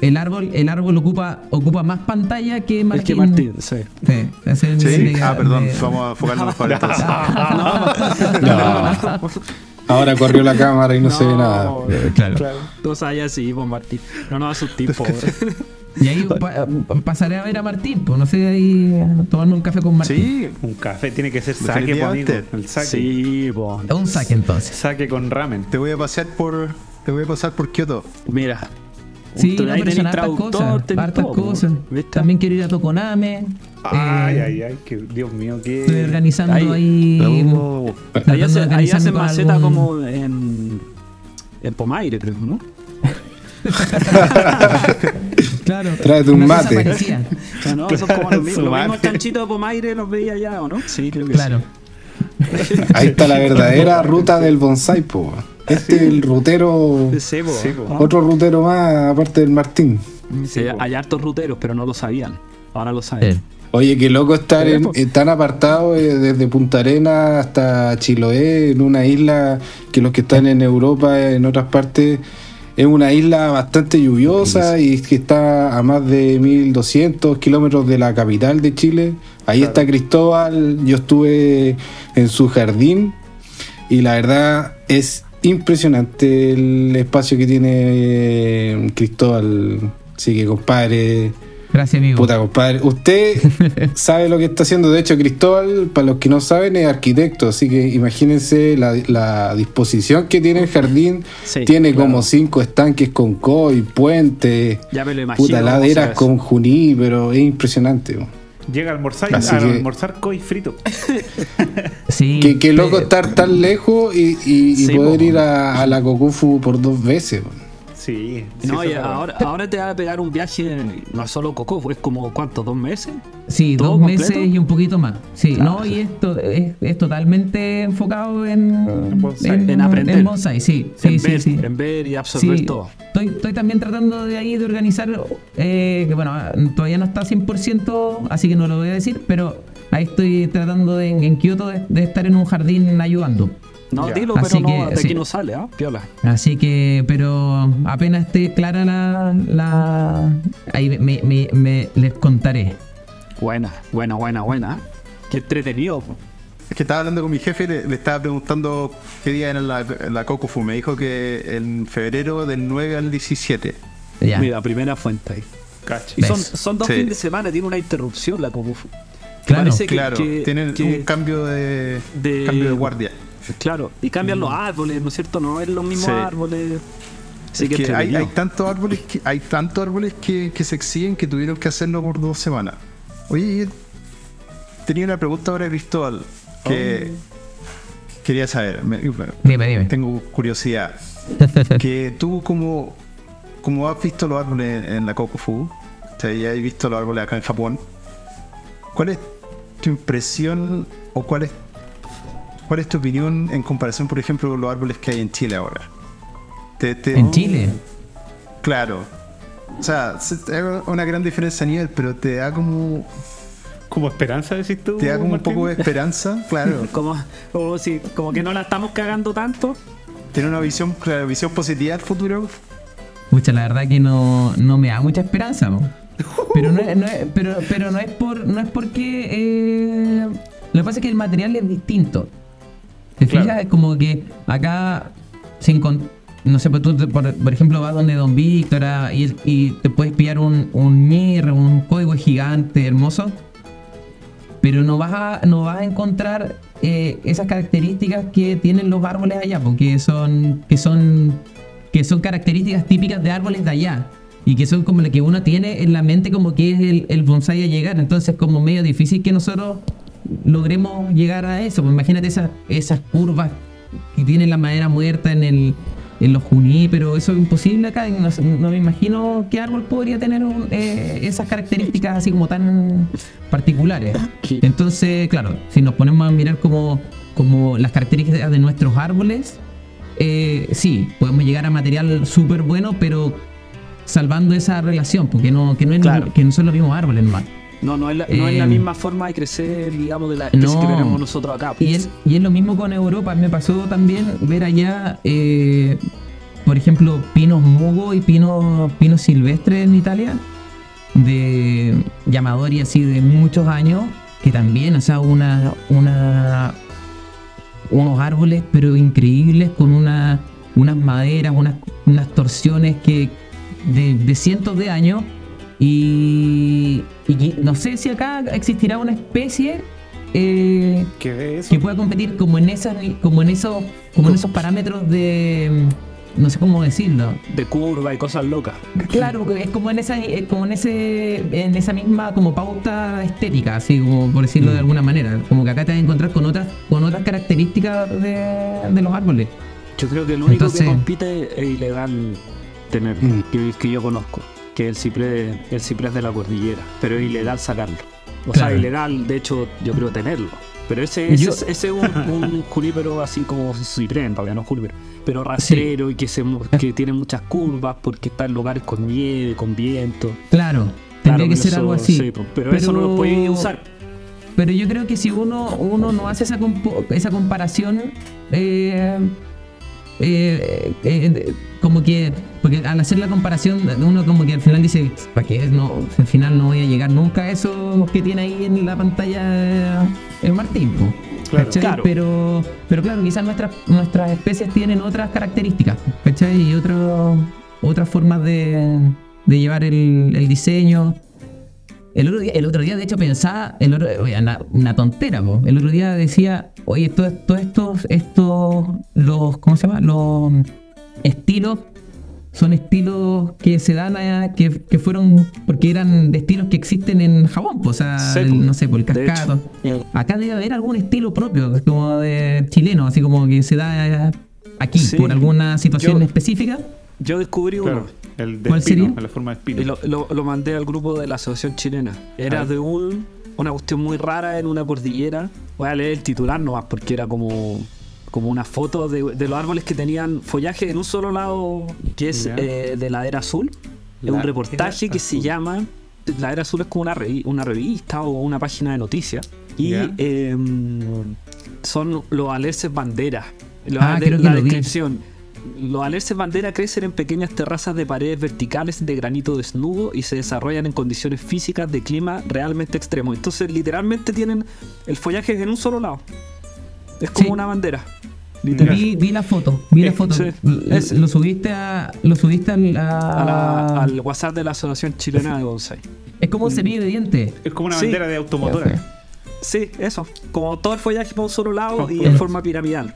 El árbol, el árbol ocupa, ocupa más pantalla que Es Martín. que Martín, sí. Sí, ese es el Sí, nivel de- ah, perdón, de- vamos a enfocarnos mejor entonces. No. Ahora corrió la cámara y no, se ve nada. Eh, Claro. Claro. Tú sabes así, pues Martín. No nos asustes, pobre. Y ahí pa- pasaré a ver a Martín, pues no sé, ahí tomando un café con Martín. Sí, Un café tiene que ser saque, po, amigo. El saque. Sí, pues. Un saque entonces. Saque con ramen. te voy a pasear por. Te voy a pasar por Kioto. Mira. Sí, no, ahí pero son hartas traductor, cosas. tenés Hartas todo, cosas. También quiero ir a Tokoname. Ay, Eh, ay, ay, que Dios mío, Estoy que. organizando Ahí- ahí. Uh, hace- hacen maceta algún- como en. En Pomaire, creo, ¿no? Claro. Tráete un mate. Ah, no, son como los mismos. Los mismos chanchitos de Pomaire los veía allá, ¿o no? Sí, creo que Claro. Ahí está la verdadera ruta del bonsai, po. Este es el rutero. sí. Po. Sí, po. Ah. Otro rutero más, aparte del Martín. Sí, hay hartos ruteros, pero no lo sabían. Ahora lo saben. Oye, qué loco estar en- eh, tan apartado eh, desde Punta Arena hasta Chiloé, en una isla que los que están en Europa, en otras partes, es una isla bastante lluviosa y que está a más de 1200 kilómetros de la capital de Chile. Ahí está Cristóbal, yo estuve en su jardín y la verdad es impresionante el espacio que tiene eh, Cristóbal. Así que compadre, Gracias, amigo. Puta, compadre. Usted sabe lo que está haciendo. De hecho, Cristóbal, para los que no saben, es arquitecto. Así que imagínense la, la disposición que tiene el jardín. Sí, tiene claro. como cinco estanques con koi, puentes, Ya me lo imagino. puta, laderas con juní, pero es impresionante. Llega a almorzar, a que- almorzar coi frito. Sí. Qué, qué loco estar tan lejos y, y- y Sí, poder po. ir a, a la Cocufu por dos veces. Sí. eso. No, sí, y ahora, ahora te va a pegar un viaje, no es solo Coco, es como, ¿cuántos? ¿Dos meses? Sí, ¿Todo dos meses y un poquito más. Sí, Claro. no, y esto es, es totalmente enfocado en, En bonsai. En aprender. en bonsai, sí, sí, en, sí, ver, sí. en ver y absorber Sí, todo. Estoy, estoy también tratando de ahí de organizar, eh, que bueno, todavía no está 100%, así que no lo voy a decir, pero ahí estoy tratando de, en Kioto de, de estar en un jardín ayudando. No, Ya. dilo, pero Así no, que, de sí. aquí no sale, ¿ah? Piola. Así que, pero apenas esté clara la... la ahí me, me- me- les contaré. Buena, buena, buena, buena. Qué entretenido. po. Es que estaba hablando con mi jefe, le, le estaba preguntando qué día era la, la Cocofu. Me dijo que en febrero del 9 al 17. Ya. Mira, primera fuente ahí. Y son, son dos Sí. fines de semana, tiene una interrupción la Comufu. Claro, Parece que- claro, que- tienen que- un cambio de, de- cambio de guardia. Claro, y cambian los árboles, ¿no es cierto? No es los mismos Sí. árboles. Así Es que, que hay, tantos árboles que hay tantos árboles que, que se exigen que tuvieron que hacerlo por dos semanas. Oye, tenía una pregunta ahora Cristóbal que quería saber. me- bueno, Dime, dime. tengo curiosidad. que tú como, como has visto los árboles en, la Kokofu, o sea, ya has visto los árboles acá en Japón, ¿cuál es tu impresión o cuál es cuál es tu opinión en comparación, por ejemplo, con los árboles que hay en Chile ahora? Te- te- En Chile. Claro. O sea, se- es una gran diferencia a nivel, pero te da como Como esperanza, decís tú. te da como un poco de esperanza, claro. Como, como, si, como que no la estamos cagando tanto. Tiene una visión, claro, visión positiva del futuro. Pucha, la verdad que no, no me da mucha esperanza. po. Pero no es, no es- pero, pero no es por no es porque eh, lo que pasa es que el material es distinto. ¿Te Claro. fijas? Es como que acá sin con- no sé, pues tú te- por, por ejemplo vas donde Don Víctor ah, y, el- y te puedes pillar un, un mir, un código gigante, hermoso. Pero no vas a, no vas a encontrar eh, esas características que tienen los árboles allá, porque son, que son que son características típicas de árboles de allá y que son como lo que uno tiene en la mente como que es el, el bonsai a llegar. Entonces es como medio difícil que nosotros logremos llegar a eso. Pues imagínate esas, esas curvas que tienen la madera muerta en el en los juní, pero eso es imposible acá. No, me imagino qué árbol podría tener un- eh, esas características así como tan particulares. Entonces, claro, si nos ponemos a mirar como, como las características de nuestros árboles, eh, sí, podemos llegar a material súper bueno, pero salvando esa relación, porque no, que, no es Claro. que no son los mismos árboles. No, no es, la, no es la Eh, misma forma de crecer, digamos, de la especie no. que tenemos nosotros acá. Y pues. es, y es lo mismo con Europa. Me pasó también ver allá, eh, por ejemplo, pinos mugo y pinos pinos silvestres en Italia, de llamadori así de muchos años, que también, o sea, una, una unos árboles, pero increíbles, con una, unas maderas, unas, unas torsiones que de, de cientos de años. Y, y no sé si acá existirá una especie eh, que pueda competir como en esas como en esos como en esos parámetros de mm, no sé cómo decirlo De curva y cosas locas. claro es como en esa como en ese en esa misma como pauta estética así como por decirlo Mm. de alguna manera como que acá te vas a encontrar con otras con otras características de, de los árboles Yo creo que el único Entonces- que compite es ilegal tener, Mm. que, que yo conozco, que es el ciprés, el ciprés de la cordillera, pero es ilegal sacarlo. O Claro. sea, ilegal, de hecho, yo creo tenerlo. Pero ese, ese, Yo- es- ese es un, un así como ciprés, en realidad no junípero, pero rastrero y que, se, que tiene muchas curvas porque está en lugares con nieve, con viento. claro tendría que ser eso- algo así sí, pero, eso no lo puede usar. Pero yo creo que si uno, uno no hace esa, compo- esa comparación, eh, eh, eh, como que, porque al hacer la comparación, uno como que al final dice, ¿para qué? No, al final no voy a llegar nunca a eso que tiene ahí en la pantalla eh, el Martín. po, Claro. Pero, pero claro, quizás nuestras, nuestras especies tienen otras características, ¿cachai? Y otro, otras formas de, de llevar el, el diseño. El otro, día, el otro día, de hecho, pensaba, el otro, oye, una, una tontera, po. el otro día decía, oye, todos todo estos, estos, los, ¿cómo se llama? Los estilos son estilos que se dan a, que, que fueron, porque eran de estilos que existen en Japón, po, o sea, Sí, el- po. no sé, por el De cascato. Acá debe haber algún estilo propio, como de chileno, así como que se da aquí Sí. por alguna situación Yo- específica. Yo descubrí uno. El de ¿Cuál espino, sería? en la forma de espino. Y lo, lo- lo mandé al grupo de la asociación chilena. Era de un, una cuestión muy rara en una cordillera. Voy a leer el titular nomás porque era como, como una foto de, de los árboles que tenían follaje en un solo lado, que es eh, de la era azul. Es un reportaje que se llama. La era azul es como una, revi- una revista o una página de noticias. Y em, son los alerces bandera. Los Ah, que la lo vi. Los alerces bandera crecen en pequeñas terrazas de paredes verticales de granito desnudo y se desarrollan en condiciones físicas de clima realmente extremos. Entonces, literalmente tienen el follaje en un solo lado. Es como Sí. una bandera. Literal. Vi, vi la foto, vi la Eh, foto. sí. Lo subiste a, lo subiste al- a- A la- al WhatsApp de la Asociación Chilena de Bonsai. Es como un cepillo de dientes. Es como una Sí. bandera de automotora. Sí, eso. Como todo el follaje para un solo lado y en forma piramidal.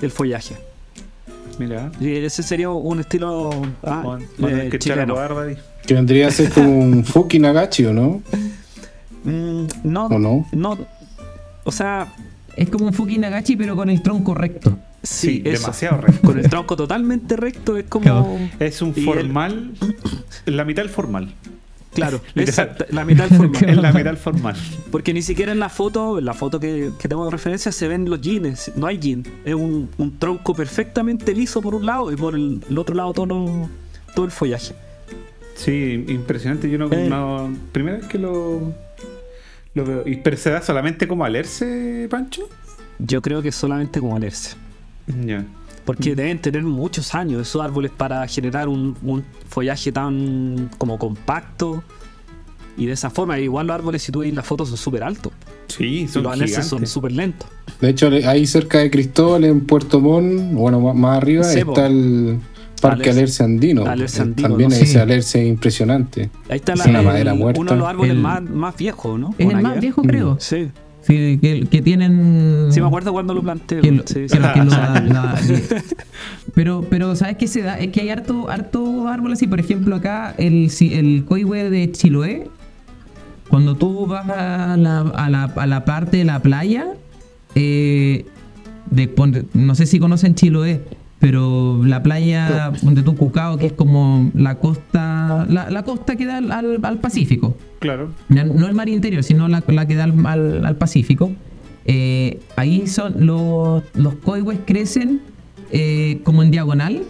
El follaje. Mira. Y ese sería un estilo ah, eh, que chileno. Que vendría a ser como un Fuki Nagachi, ¿o no? Mm, no, ¿O no? no. O sea, Es como un Fuki Nagachi, pero con el tronco recto. sí, Sí, eso. demasiado recto. Con el tronco totalmente recto es como. Claro. Es un el- formal. La mitad del formal. Claro, exacto, la mitad del formato. Es la mitad del formal. Porque ni siquiera en la foto, en la foto que, que tengo de referencia, se ven los jeans. No hay jean. Es un, un tronco perfectamente liso por un lado y por el, el otro lado todo, todo el follaje. Sí, impresionante. Yo no. Eh. no- primera vez que lo. Lo veo. ¿Y pero se da solamente como alerce, Pancho? Yo creo que solamente como alerce. Ya. Porque deben tener muchos años esos árboles para generar un, un follaje tan como compacto. Y de esa forma, igual los árboles, si tú ves las fotos, son súper altos. Sí, son los alerces son gigantes. súper lentos. De hecho, ahí cerca de Cristóbal, en Puerto Montt, bueno, más, más arriba, está el Parque Alerce- Alerce Andino. Alerce Eh, Andino, También ¿no? ese Sí. alerce impresionante. Ahí está la, Es una el- madera muerta. uno de los árboles El- más, más viejos, ¿no? Es ¿O el más viejo, creo. Sí, Que, que tienen. sí me acuerdo cuando lo planteé. que lo- sí, que sí. lo- que lo- la- pero, pero, ¿sabes qué se da? Es que hay harto, harto árbol así. Por ejemplo, acá el, el coihue de Chiloé, cuando tú vas a la, a la, a la parte de la playa, eh, de, no sé si conocen Chiloé, Pero la playa donde tú Cucao, que es como la costa, la, la costa que da al, al- Pacífico. Claro. No el mar interior, sino la, la que da al, al- Pacífico. Eh, ahí son los, los coihues crecen eh, como en diagonal.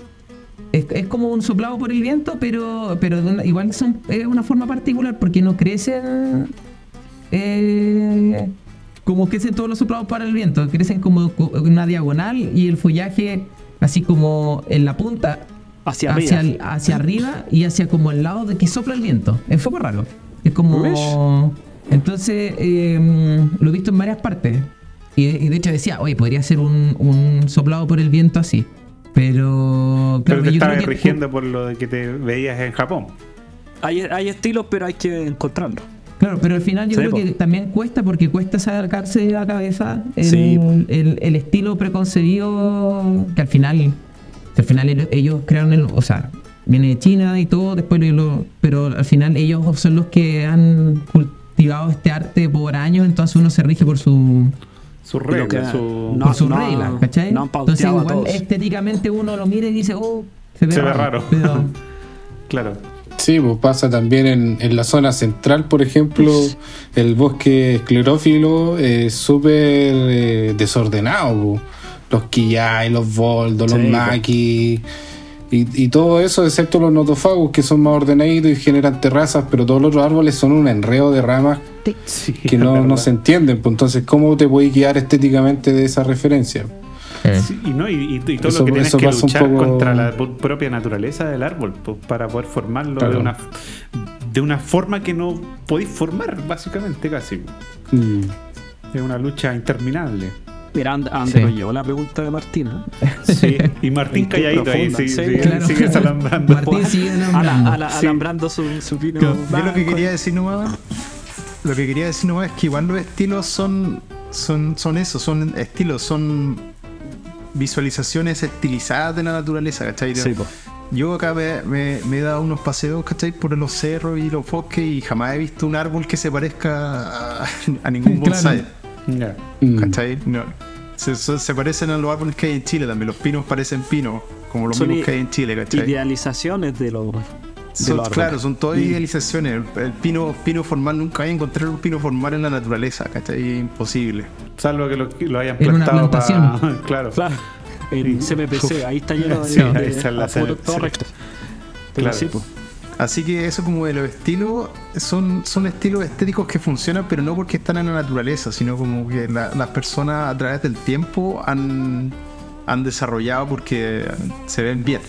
Es, es como un soplado por el viento, pero, pero una- igual son es una forma particular porque no crecen eh, como crecen todos los soplados para el viento. Crecen como en una diagonal y el follaje así como en la punta Hacia hacia, arriba. el- hacia arriba y hacia como el lado de que sopla el viento. Es poco raro. Es como. Entonces, eh, lo he visto en varias partes. Y, y de hecho decía, oye, podría ser un, un soplado por el viento así. Pero. Pero Claro, te yo estabas creo que- rigiendo por lo de que te veías en Japón. Hay, hay estilos, pero hay que encontrarlos. Claro, pero al final yo Sí, creo po. que también cuesta porque cuesta sacarse de la cabeza el, Sí, el- el estilo preconcebido que al final, que al final ellos, crearon el, o sea, viene de China y todo, después lo, pero al final ellos son los que han cultivado este arte por años, entonces uno se rige por su Su regla, que- su... no, por sus reglas, ¿cachai? no han entonces igual todos. estéticamente uno lo mira y dice, oh, se ve Se ve raro. raro. pero- Claro. Sí, pues pasa también en, en la zona central, por ejemplo, el bosque esclerófilo es súper eh, desordenado. po. Los quillay, los boldos, los Sí, po. maquis y, y todo eso, excepto los notofagos que son más ordenaditos y generan terrazas, pero todos los otros árboles son un enredo de ramas Sí, que no, no se entienden. pues, entonces, ¿cómo te puedes guiar estéticamente de esa referencia? Sí, y, no, y, todo Eso- lo que tienes que luchar poco- contra la propia naturaleza del árbol pues, para poder formarlo Claro. de una de una forma que no podéis formar, básicamente casi. Mm. Es una lucha interminable. Mira, and- ande Sí. lo llevó la pregunta de Martina. Sí. Y Martín calladito ahí, sí, sí, claro. sigue alambrando. Martín sigue Ala- nombrando. ala- Sí. Alambrando su, su pino. Yo lo que quería decir nomás, lo que quería decir nomás es que igual los estilos son, son, son eso, son estilos, son visualizaciones estilizadas de la naturaleza, ¿cachai? Sí, po. Yo acá me, me- me he dado unos paseos, ¿cachai? Por los cerros y los bosques y jamás he visto un árbol que se parezca a, a ningún bonsai, Ya. Mm. ¿cachai? No. Se, se- se parecen a los árboles que hay en Chile también, los pinos parecen pinos, como los Son mismos que hay en Chile, ¿cachai? Idealizaciones de los. Son- claro, son todas idealizaciones. El, el pino, pino formal, nunca hay encontrar un pino formal en la naturaleza, ¿cachai? Imposible. Salvo que lo, lo hayan En una plantado plantación. para. claro. Claro. En. CMPC, ahí está lleno de. Sí, de- ahí está la a todo recto. Claro. sí, po. Así que eso como de los estilos, son, son estilos estéticos que funcionan, pero no porque están en la naturaleza, sino como que la- las personas a través del tiempo han, han desarrollado porque se ven bien.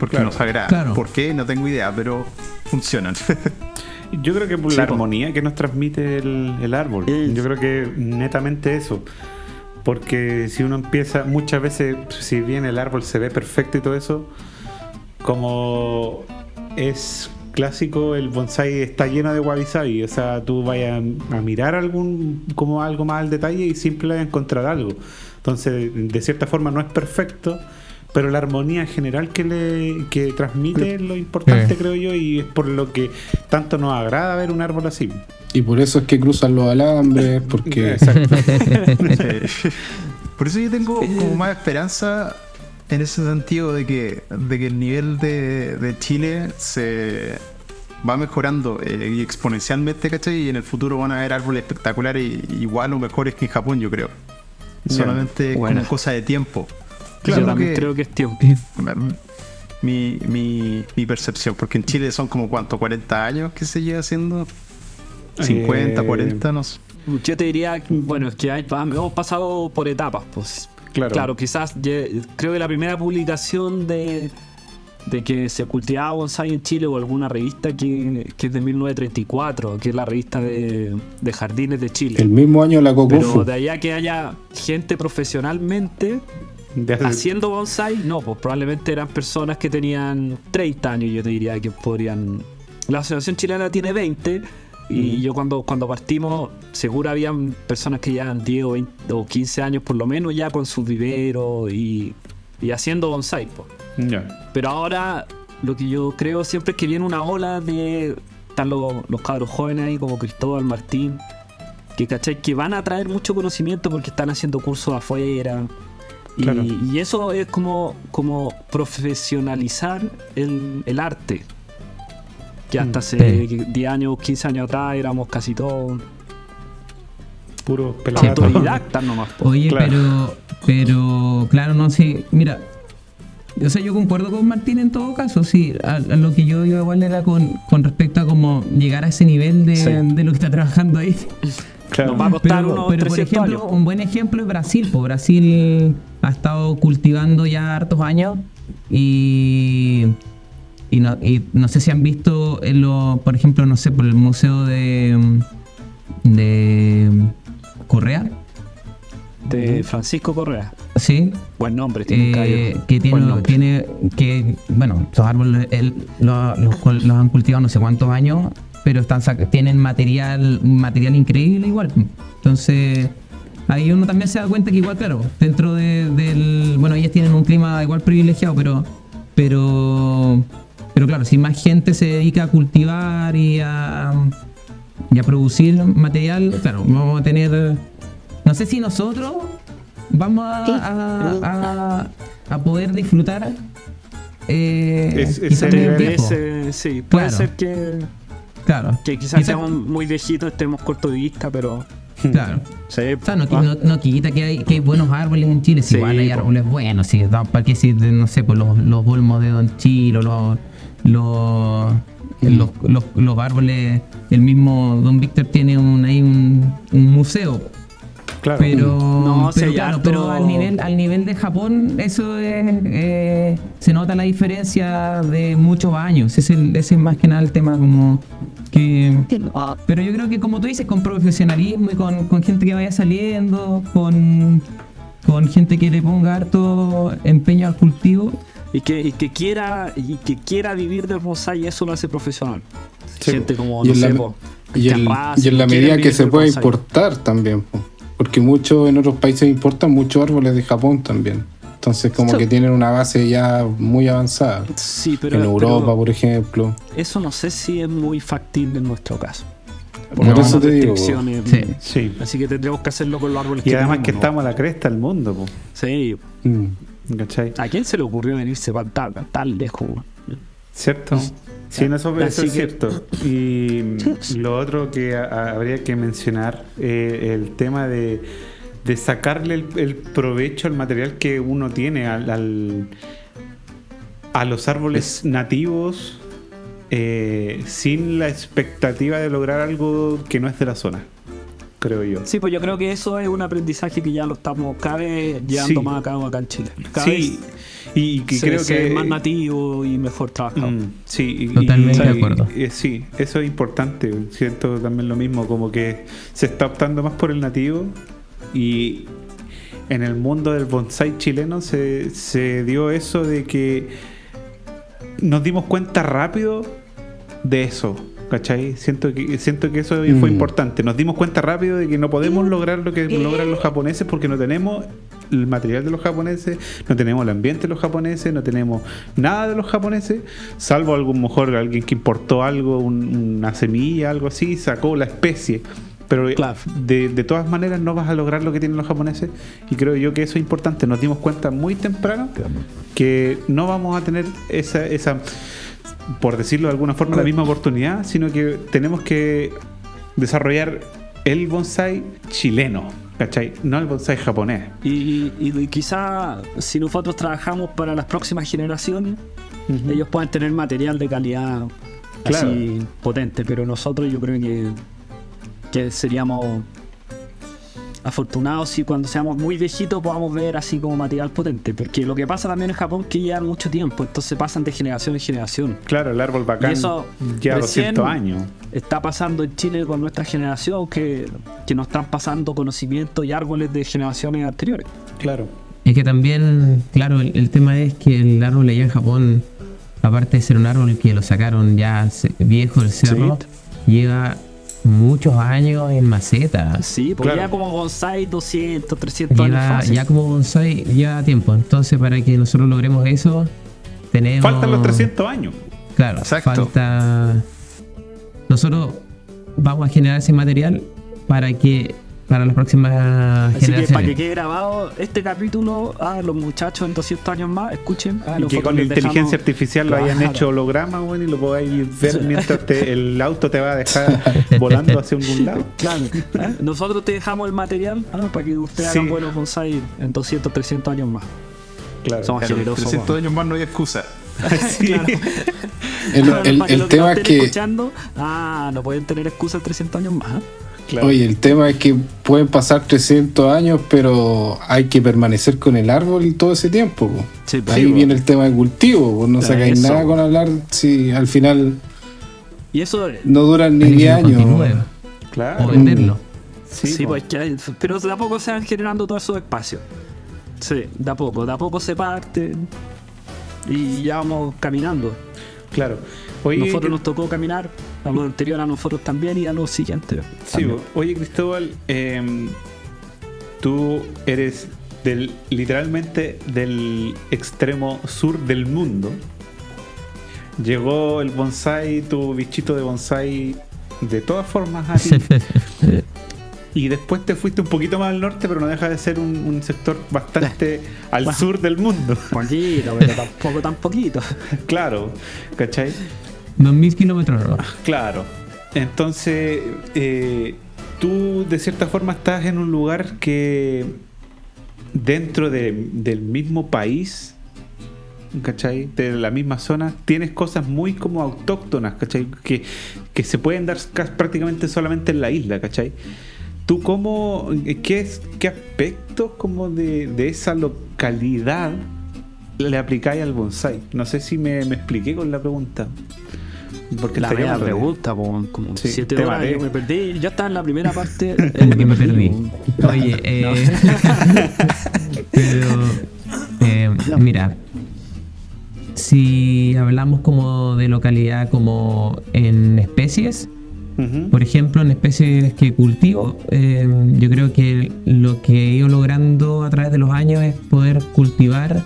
Porque Claro. nos agrada. Claro. ¿Por qué? No tengo idea, pero funcionan. Yo creo que por Sí, la armonía que nos transmite el, el árbol. Es- Yo creo que netamente eso. Porque si uno empieza, muchas veces, si bien el árbol se ve perfecto y todo eso, como es clásico, el bonsai está lleno de wabi sabi. O sea, tú vayas a, a mirar algún, como algo más al detalle y siempre vas a encontrar algo. Entonces, de cierta forma no es perfecto, pero la armonía general que le que transmite es lo importante, Sí. creo yo, y es por lo que tanto nos agrada ver un árbol así. Y por eso es que cruzan los alambres, porque Exacto. Sí. Por eso yo tengo como más esperanza en ese sentido de que, de que el nivel de, de Chile se va mejorando eh, exponencialmente, ¿cachai? Y en el futuro van a haber árboles espectaculares y- igual o mejores que en Japón, yo creo. Solamente es Buena. como cosa de tiempo. Yo Claro también que- creo que es tiempo. Mi, mi, mi percepción, porque en Chile son como cuánto, 40 años que se lleva haciendo, 50, Eh, 40, no sé. Yo te diría, bueno, es que hay- hemos pasado por etapas, pues. Claro. Claro, quizás creo que la primera publicación de, de que se cultivaba bonsai en Chile o alguna revista que, que es de 1934, que es la revista de, de jardines de Chile. el mismo año la Pero Cocofu. de allá que haya gente profesionalmente De haciendo bonsai, no, pues probablemente eran personas que tenían 30 años, yo te diría que podrían... La Asociación Chilena tiene 20 y yo cuando, cuando partimos seguro habían personas que llevan 10 o, 20 o 15 años por lo menos ya con sus viveros y, y haciendo bonsai. pues. Ya. Pero ahora lo que yo creo siempre es que viene una ola de... Están los, los cabros jóvenes ahí como Cristóbal Martín, que, ¿cachai? que van a traer mucho conocimiento porque están haciendo cursos afuera Claro. y eso es como, como profesionalizar el, el arte. Que hasta hace Sí. 10 años, 15 años atrás éramos casi todos Puro Sí, pelagato. autodidactas nomás. po. Oye, Claro. pero, pero, claro, no sé, mira, o sea, yo concuerdo con Martín en todo caso, sí, a, a lo que yo iba igual era con, con respecto a como llegar a ese nivel de, Sí. de lo que está trabajando ahí. Claro. Nos va a costar Pero, unos pero, por 300 ejemplo, años. un buen ejemplo es Brasil, pues Brasil ha estado cultivando ya hartos años y, y, no, y no sé si han visto, en lo, por ejemplo, no sé, por el museo de, de Correa, De Francisco Correa. ¿sí? Buen nombre, tiene Eh, que tiene, nombre. tiene que bueno esos árboles él- lo- los, col- los han cultivado no sé cuántos años pero están tienen material material increíble igual entonces ahí uno también se da cuenta que igual claro dentro de- del bueno ellos tienen un clima igual privilegiado pero pero pero claro si más gente se dedica a cultivar y a y a producir material claro vamos a tener no sé si nosotros vamos a, a- a- a poder disfrutar eh, Es- ese nivel. Ese- sí, puede Claro. ser que, claro. Que quizás Quizá- seamos muy viejitos, estemos corto de vista, pero claro. Sí, o sea, no, ah, no, no quita que hay, que hay buenos árboles en Chile, si Sí, igual hay po. árboles buenos, si para qué de, no sé, pues los, los bolmos de Don Chilo, los, los, los, los, los árboles, el mismo Don Víctor tiene un, ahí un, un museo, Claro. pero, No, pero claro, harto- pero al nivel, al nivel de Japón, eso es, eh, se nota la diferencia de muchos años. Ese es, el- ese es más que nada el tema como que. Pero yo creo que como tú dices, con profesionalismo y con, con gente que vaya saliendo, con, con gente que le ponga harto empeño al cultivo. y que, y que quiera y que quiera vivir del bonsai, eso lo hace profesional. Sí. Gente como, Y no en, sé, la, po, y, en- Carrasco, y en la medida que se puede bonsai. importar también, po. Porque muchos en otros países importan muchos árboles de Japón también. Entonces como que tienen una base ya muy avanzada. Sí, pero, en Europa, pero por ejemplo. eso no sé si es muy factible en nuestro caso. Por Porque eso te digo, restricciones, Sí. Sí. Así que tendremos que hacerlo con los árboles Y además que tenemos, ¿no? estamos a la cresta del mundo, po. Sí. Mm. ¿cachai? ¿A quién se le ocurrió venirse para tan, tan lejos? ¿Cierto? Sí, no, eso, es que- cierto. Y lo otro que a- habría que mencionar, eh, el tema de, de sacarle el, el provecho al material que uno tiene al, al- a los árboles nativos eh, sin la expectativa de lograr algo que no es de la zona, creo yo. Sí, pues yo creo que eso es un aprendizaje que ya lo estamos cada vez llevando Sí. más a cabo acá en Chile. Cada Sí, y que se- creo se que es más nativo y mejor trabajado. Mm, sí, Totalmente y- de acuerdo. y- eh, sí, eso es importante. Siento también lo mismo, como que se está optando más por el nativo y en el mundo del bonsai chileno se, se dio eso de que nos dimos cuenta rápido de eso. ¿Cachai? Siento que, siento que eso fue Mm. importante. Nos dimos cuenta rápido de que no podemos lograr lo que logran los japoneses porque no tenemos el material de los japoneses, no tenemos el ambiente de los japoneses, no tenemos nada de los japoneses, salvo algún mejor alguien que importó algo, un- una semilla, algo así, sacó la especie. Pero eh, Claro. de, de todas maneras no vas a lograr lo que tienen los japoneses y creo yo que eso es importante. Nos dimos cuenta muy temprano que no vamos a tener esa, esa por decirlo de alguna forma, la misma oportunidad, sino que tenemos que desarrollar el bonsai chileno, ¿cachai? No el bonsai japonés. Y, y, y quizá si nosotros trabajamos para las próximas generaciones, ellos puedan tener material de calidad Claro. así potente, pero nosotros yo creo que, que seríamos afortunados si cuando seamos muy viejitos podamos ver así como material potente, porque lo que pasa también en Japón es que llevan mucho tiempo, entonces pasan de generación en generación. Claro, el árbol bacán Y eso ya recién 200 años. Está pasando en Chile con nuestra generación que, que nos están pasando conocimientos y árboles de generaciones anteriores. Claro. Es que también, claro, el, el tema es que el árbol allá en Japón, aparte de ser un árbol que lo sacaron ya viejo el cerro, lleva muchos años en maceta. Sí, porque Claro. ya como bonsai 200, 300 años fácil. ya como bonsai lleva tiempo. Entonces, para que nosotros logremos eso, tenemos. Faltan los 300 años. Claro, Exacto. falta. Nosotros vamos a generar ese material para que para las próximas Así que para que quede grabado este capítulo a los muchachos en 200 años más, escuchen. a Y los que fotos con les inteligencia dejamos- artificial lo hayan hecho holograma, bueno, y lo podáis ver mientras te- el auto te va a dejar volando hacia algún lado. Claro. ¿eh? Nosotros te dejamos el material ah, para que ustedes Sí. hagan buenos bonsai en 200, 300 años más. Claro. Somos Claro, generosos. 300 weón. años más no hay excusa. Sí. Claro. El, el- para que el los que tema es estén que, escuchando, ah, no pueden tener excusas 300 años más. ¿eh? Claro. oye, el tema es que pueden pasar 300 años, pero hay que permanecer con el árbol y todo ese tiempo. po. Sí, Ahí viene el tema de cultivo, po. no Claro, sacáis eso. nada con hablar si al final Y eso, no duran ni Para que 10 se años. Claro. o venderlo. Sí, sí, po. pues pero de a poco se van generando todos esos espacios. Sí, de a poco, de a poco se parte y ya vamos caminando. Claro. Oye, nosotros que- nos tocó caminar, a lo anterior a nosotros también y a los siguientes. Sí, oye Cristóbal, em, tú eres del literalmente del extremo sur del mundo. Llegó el bonsai, tu bichito de bonsai, de todas formas a ti. y después te fuiste un poquito más al norte, pero no deja de ser un, un sector bastante al Bueno. sur del mundo. Poquito, pero tampoco tan poquito. claro, ¿cachai? 2000 kilómetros. Claro. Entonces, eh, tú de cierta forma estás en un lugar que dentro de- del mismo país, ¿cachai? De la misma zona, tienes cosas muy como autóctonas, ¿cachai? Que, que se pueden dar ca- prácticamente solamente en la isla, ¿cachai? ¿Tú cómo, qué, qué aspectos como de, de esa localidad le aplicáis al bonsai? No sé si me, me expliqué con la pregunta. Porque La media pregunta, po, como Sí, siete te horas maté. yo me perdí. Yo estaba en la primera parte. Como que me perdí. Oye, eh, pero eh, mira, si hablamos como de localidad como en especies, por ejemplo, en especies que cultivo, eh, yo creo que lo que he ido logrando a través de los años es poder cultivar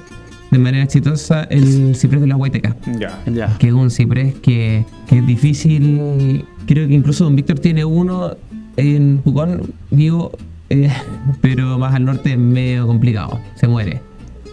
de manera exitosa el ciprés de la Huayteca Ya. Ya. que es un ciprés que, que es difícil. Creo que incluso Don Víctor tiene uno en Pucón vivo, eh, pero más al norte es medio complicado, se muere.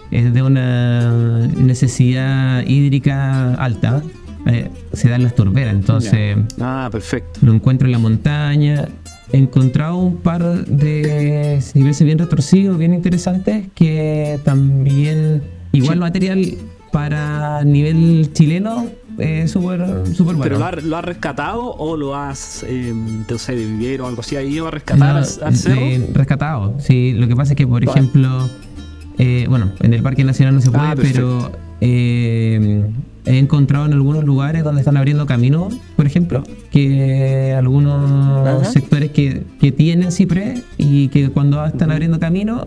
Es de una necesidad hídrica alta, eh, se da en las turberas, entonces Ah, perfecto. lo encuentro en la montaña. He encontrado un par de cipreses bien retorcidos, bien interesantes, que también, igual material para nivel chileno, es súper súper bueno. ¿Pero lo has lo has rescatado o lo has, eh, no sé, de vivero o algo así? ¿Has ido a rescatar No, al, al cerro? eh, rescatado, sí. Lo que pasa es que, por Vale. ejemplo, eh, bueno, en el Parque Nacional no se puede, Ah, pero eh, he encontrado en algunos lugares donde están abriendo caminos, por ejemplo, que algunos Ajá. sectores que, que tienen ciprés y que cuando están abriendo camino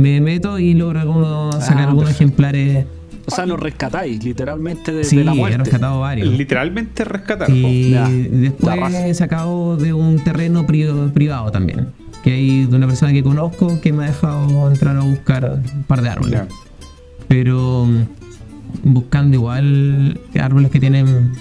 me meto y logro sacar Ah, algunos perfecto. ejemplares. O sea, lo rescatáis literalmente de, Sí, de la he muerte. rescatado varios. Literalmente rescatar. po. Y Ya, la después he sacado de un terreno pri- privado también. Que hay de una persona que conozco que me ha dejado entrar a buscar un par de árboles. Ya. Pero mm, buscando igual árboles que tienen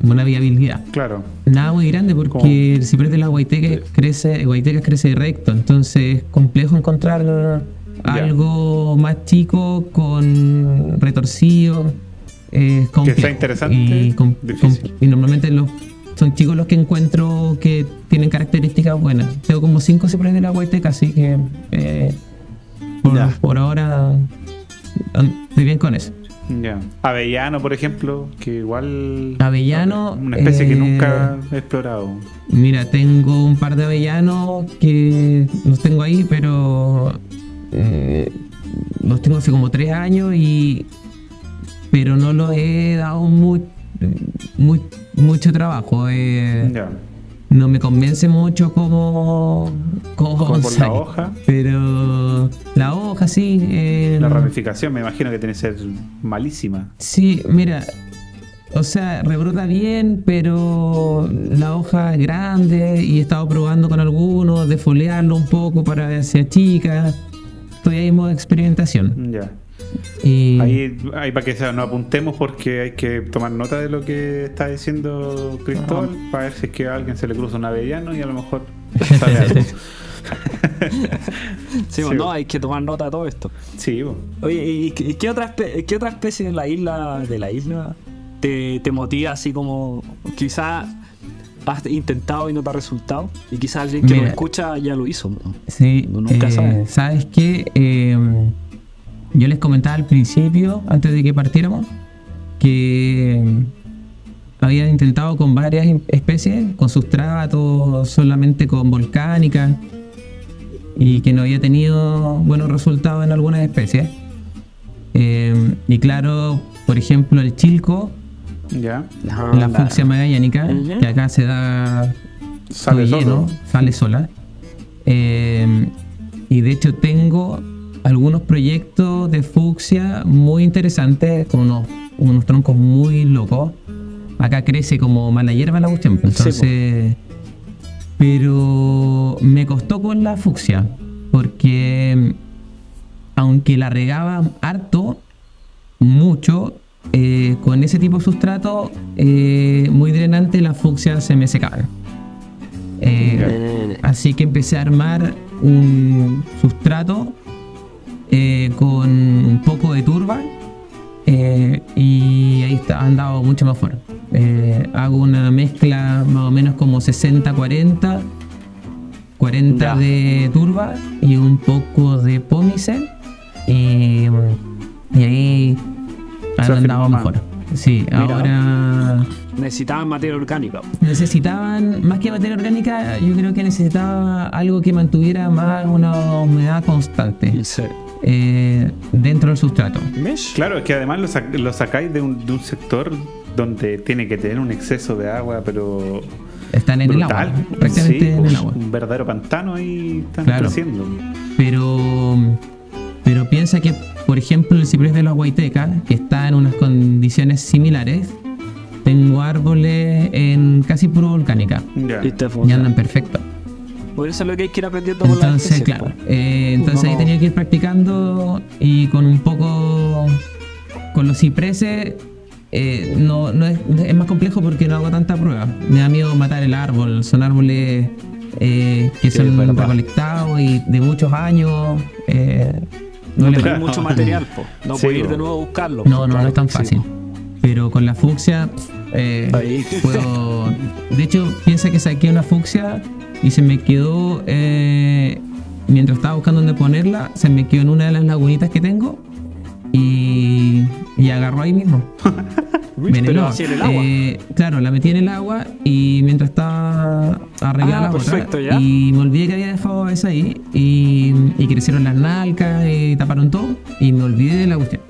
buena viabilidad. Claro. Nada muy grande porque ¿Cómo? el ciprés de las guaitecas crece, guaitecas crece recto, entonces es complejo encontrar algo más chico con retorcido. Es complejo. sea interesante, Y, com- difícil. com- y normalmente los, son chicos los que encuentro que tienen características buenas. Tengo como cinco ciprés de la guaiteca, así que eh, por, ahora estoy bien con eso. Ya. Avellano, por ejemplo, que igual. Avellano, Una especie que eh, nunca he explorado. Mira, tengo un par de avellanos que los tengo ahí, pero eh, los tengo hace como tres años y pero no los he dado muy, muy- mucho trabajo. eh, no me convence mucho como, como, Como por la hoja. Pero la hoja sí. eh, La ramificación me imagino que tiene que ser malísima. Sí, mira, o sea, rebrota bien, pero la hoja es grande y he estado probando con algunos, defoliarlo un poco para ver si achica. Estoy ahí en modo experimentación. Ya. Y Ahí, ahí para que se- nos apuntemos porque hay que tomar nota de lo que está diciendo Cristóbal para ver si es que a alguien se le cruza un avellano y a lo mejor sabe algo. Sí, pues, no, hay que tomar nota de todo esto. Sí, po. Oye, ¿y, y qué, otra qué otra especie de la isla de la isla te, te motiva así como quizás has intentado y no te ha resultado? Y quizás alguien que Mira. lo escucha ya lo hizo. Sí, nunca eh, sabe. ¿sabes qué? Eh, yo les comentaba al principio, antes de que partiéramos, que había intentado con varias in- especies, con sustratos, solamente con volcánica, y que no había tenido buenos resultados en algunas especies. Eh, y claro, por ejemplo, el chilco, Ya. la fucsia magallánica, que acá se da Sale solo. sale sola. Eh, y de hecho tengo algunos proyectos de fucsia muy interesantes, con unos, unos troncos muy locos. Acá crece como mala hierba la cuestión, Sí, entonces... Pero me costó con la fucsia, porque aunque la regaba harto, mucho, eh, con ese tipo de sustrato eh, muy drenante, las fucsias se me secaban. Eh, así que empecé a armar un sustrato con un poco de turba y ahí está, han dado mucho mejor. Eh, hago una mezcla más o menos como 60-40, 40 Ya. de turba y un poco de pómice y, y ahí han afirmó dado más. mejor. Sí, Mira. ahora Necesitaban materia orgánica. necesitaban, más que materia orgánica, yo creo que necesitaba algo que mantuviera más una humedad constante Sí. eh, dentro del sustrato. ¿Mesh? Claro, es que además lo, sac- lo sacáis de un, de un sector donde tiene que tener un exceso de agua, pero Están en brutal. el agua, prácticamente Sí, en pues, el agua. Un verdadero pantano ahí están Claro. creciendo. Pero, pero piensa que, por ejemplo, el ciprés de la Huayteca, que está en unas condiciones similares, tengo árboles en casi puro volcánica Ya. Y andan perfectos. Por eso es lo que hay que ir aprendiendo con la Entonces, claro, eh, entonces ahí No. tenía que ir practicando y con un poco, con los cipreses, eh, no, no es, es más complejo porque no hago tanta prueba. Me da miedo matar el árbol, son árboles eh, que Sí, son recolectados y de muchos años. No tenés más. mucho material, po. No Sí, puedes ir de nuevo a buscarlo. No, no, no es tan fácil. Pero con la fucsia, eh, Ahí. puedo. De hecho, piensa que saqué una fucsia y se me quedó. eh, mientras estaba buscando dónde ponerla, se me quedó en una de las lagunitas que tengo y, y agarró ahí mismo. Uy, Venenó. pero el agua. Eh, claro, la metí en el agua y mientras estaba arreglando Ah, la otra, perfecto, ya. y me olvidé que había dejado esa ahí y, y crecieron las nalcas y taparon todo y me olvidé de la cuestión.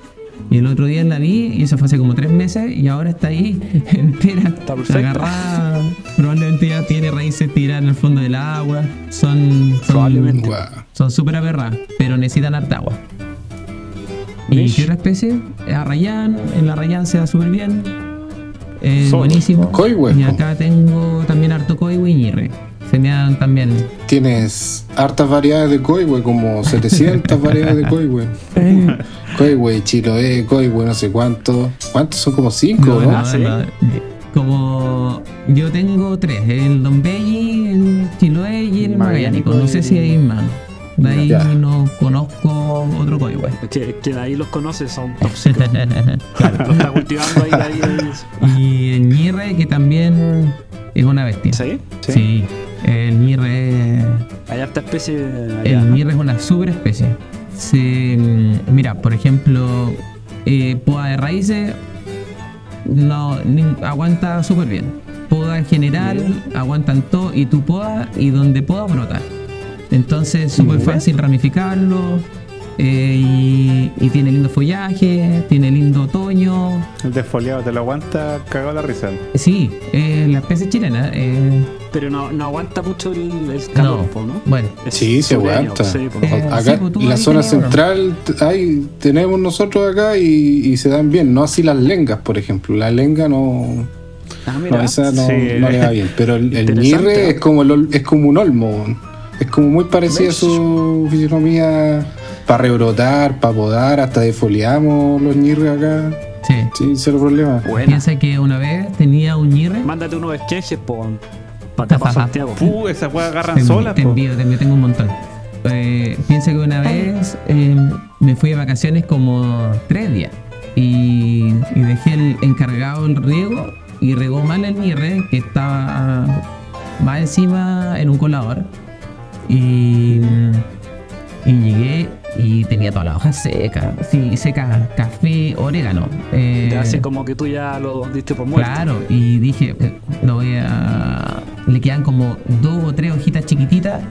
Y el otro día la vi y eso fue hace como tres meses y ahora está ahí entera, Está perfecta. agarrada. Probablemente ya tiene raíces tiradas en el fondo del agua. Son son- Probablemente. Son súper aberradas, pero necesitan harta agua. ¿Y qué otra especie? Arrayán, en la Arrayán se da súper bien. Eh, buenísimo. Coihue, Y acá tengo también harto coihue y ñirre. Se me dan también. Tienes hartas variedades de coihue, como 700 variedades de coihue. Coihue, chiloé, coihue, no sé cuánto. ¿Cuántos son? Como 5, No, ¿no? no, ¿sí? no. Como yo tengo tres, el Don Belli, el Chiloé y el Magallánico. No sé si hay más. De ahí Ya. no conozco otro coihue. Que, que de ahí los conoces, son tóxicos. Lo está cultivando ahí, ahí, ahí. y el ñirre, que también es una bestia. ¿Sí? Sí, el ñirre, Hay harta especie allá, el ¿no? ñirre es una super especie. Se, mira, por ejemplo, eh, poda de raíces no ni- aguanta súper bien. Poda en general aguantan todo y tu poda y donde poda brota. Entonces es súper fácil ramificarlo eh, y, y tiene lindo follaje, tiene lindo otoño. El desfoliado te lo aguanta, cagado la risa. Sí, eh, la especie chilena. eh, Pero no, no aguanta mucho el, el calor, no, bueno, Es Sí, se aguanta. sí. Eh, Acá, sí, pues la zona central, ahí tenemos nosotros acá y, y se dan bien. No así las lengas, por ejemplo. La lenga no, Ah, no, esa no, Sí. no le va bien. Pero el, el ¿no? es como, el ol- es como un olmo. Es como muy parecida su fisionomía para rebrotar, para podar. Hasta defoliamos los ñirres acá. sí. Sí, cero problema. Buena. Piensa que una vez tenía un ñirre Mándate unos esquejes, po. Para Santiago. Puh, esas weas agarran Te, solas, te envío, te envío, tengo un montón. Eh, pienso que una vez eh, me fui de vacaciones como tres días y, y dejé el encargado el riego y regó mal el mirre que estaba más encima en un colador y, y llegué y tenía todas las hojas secas, sí, secas, café, orégano. eh, Te hace como que tú ya lo diste por muerto. Claro, y dije, eh, lo voy a. Le quedan como dos o tres hojitas chiquititas,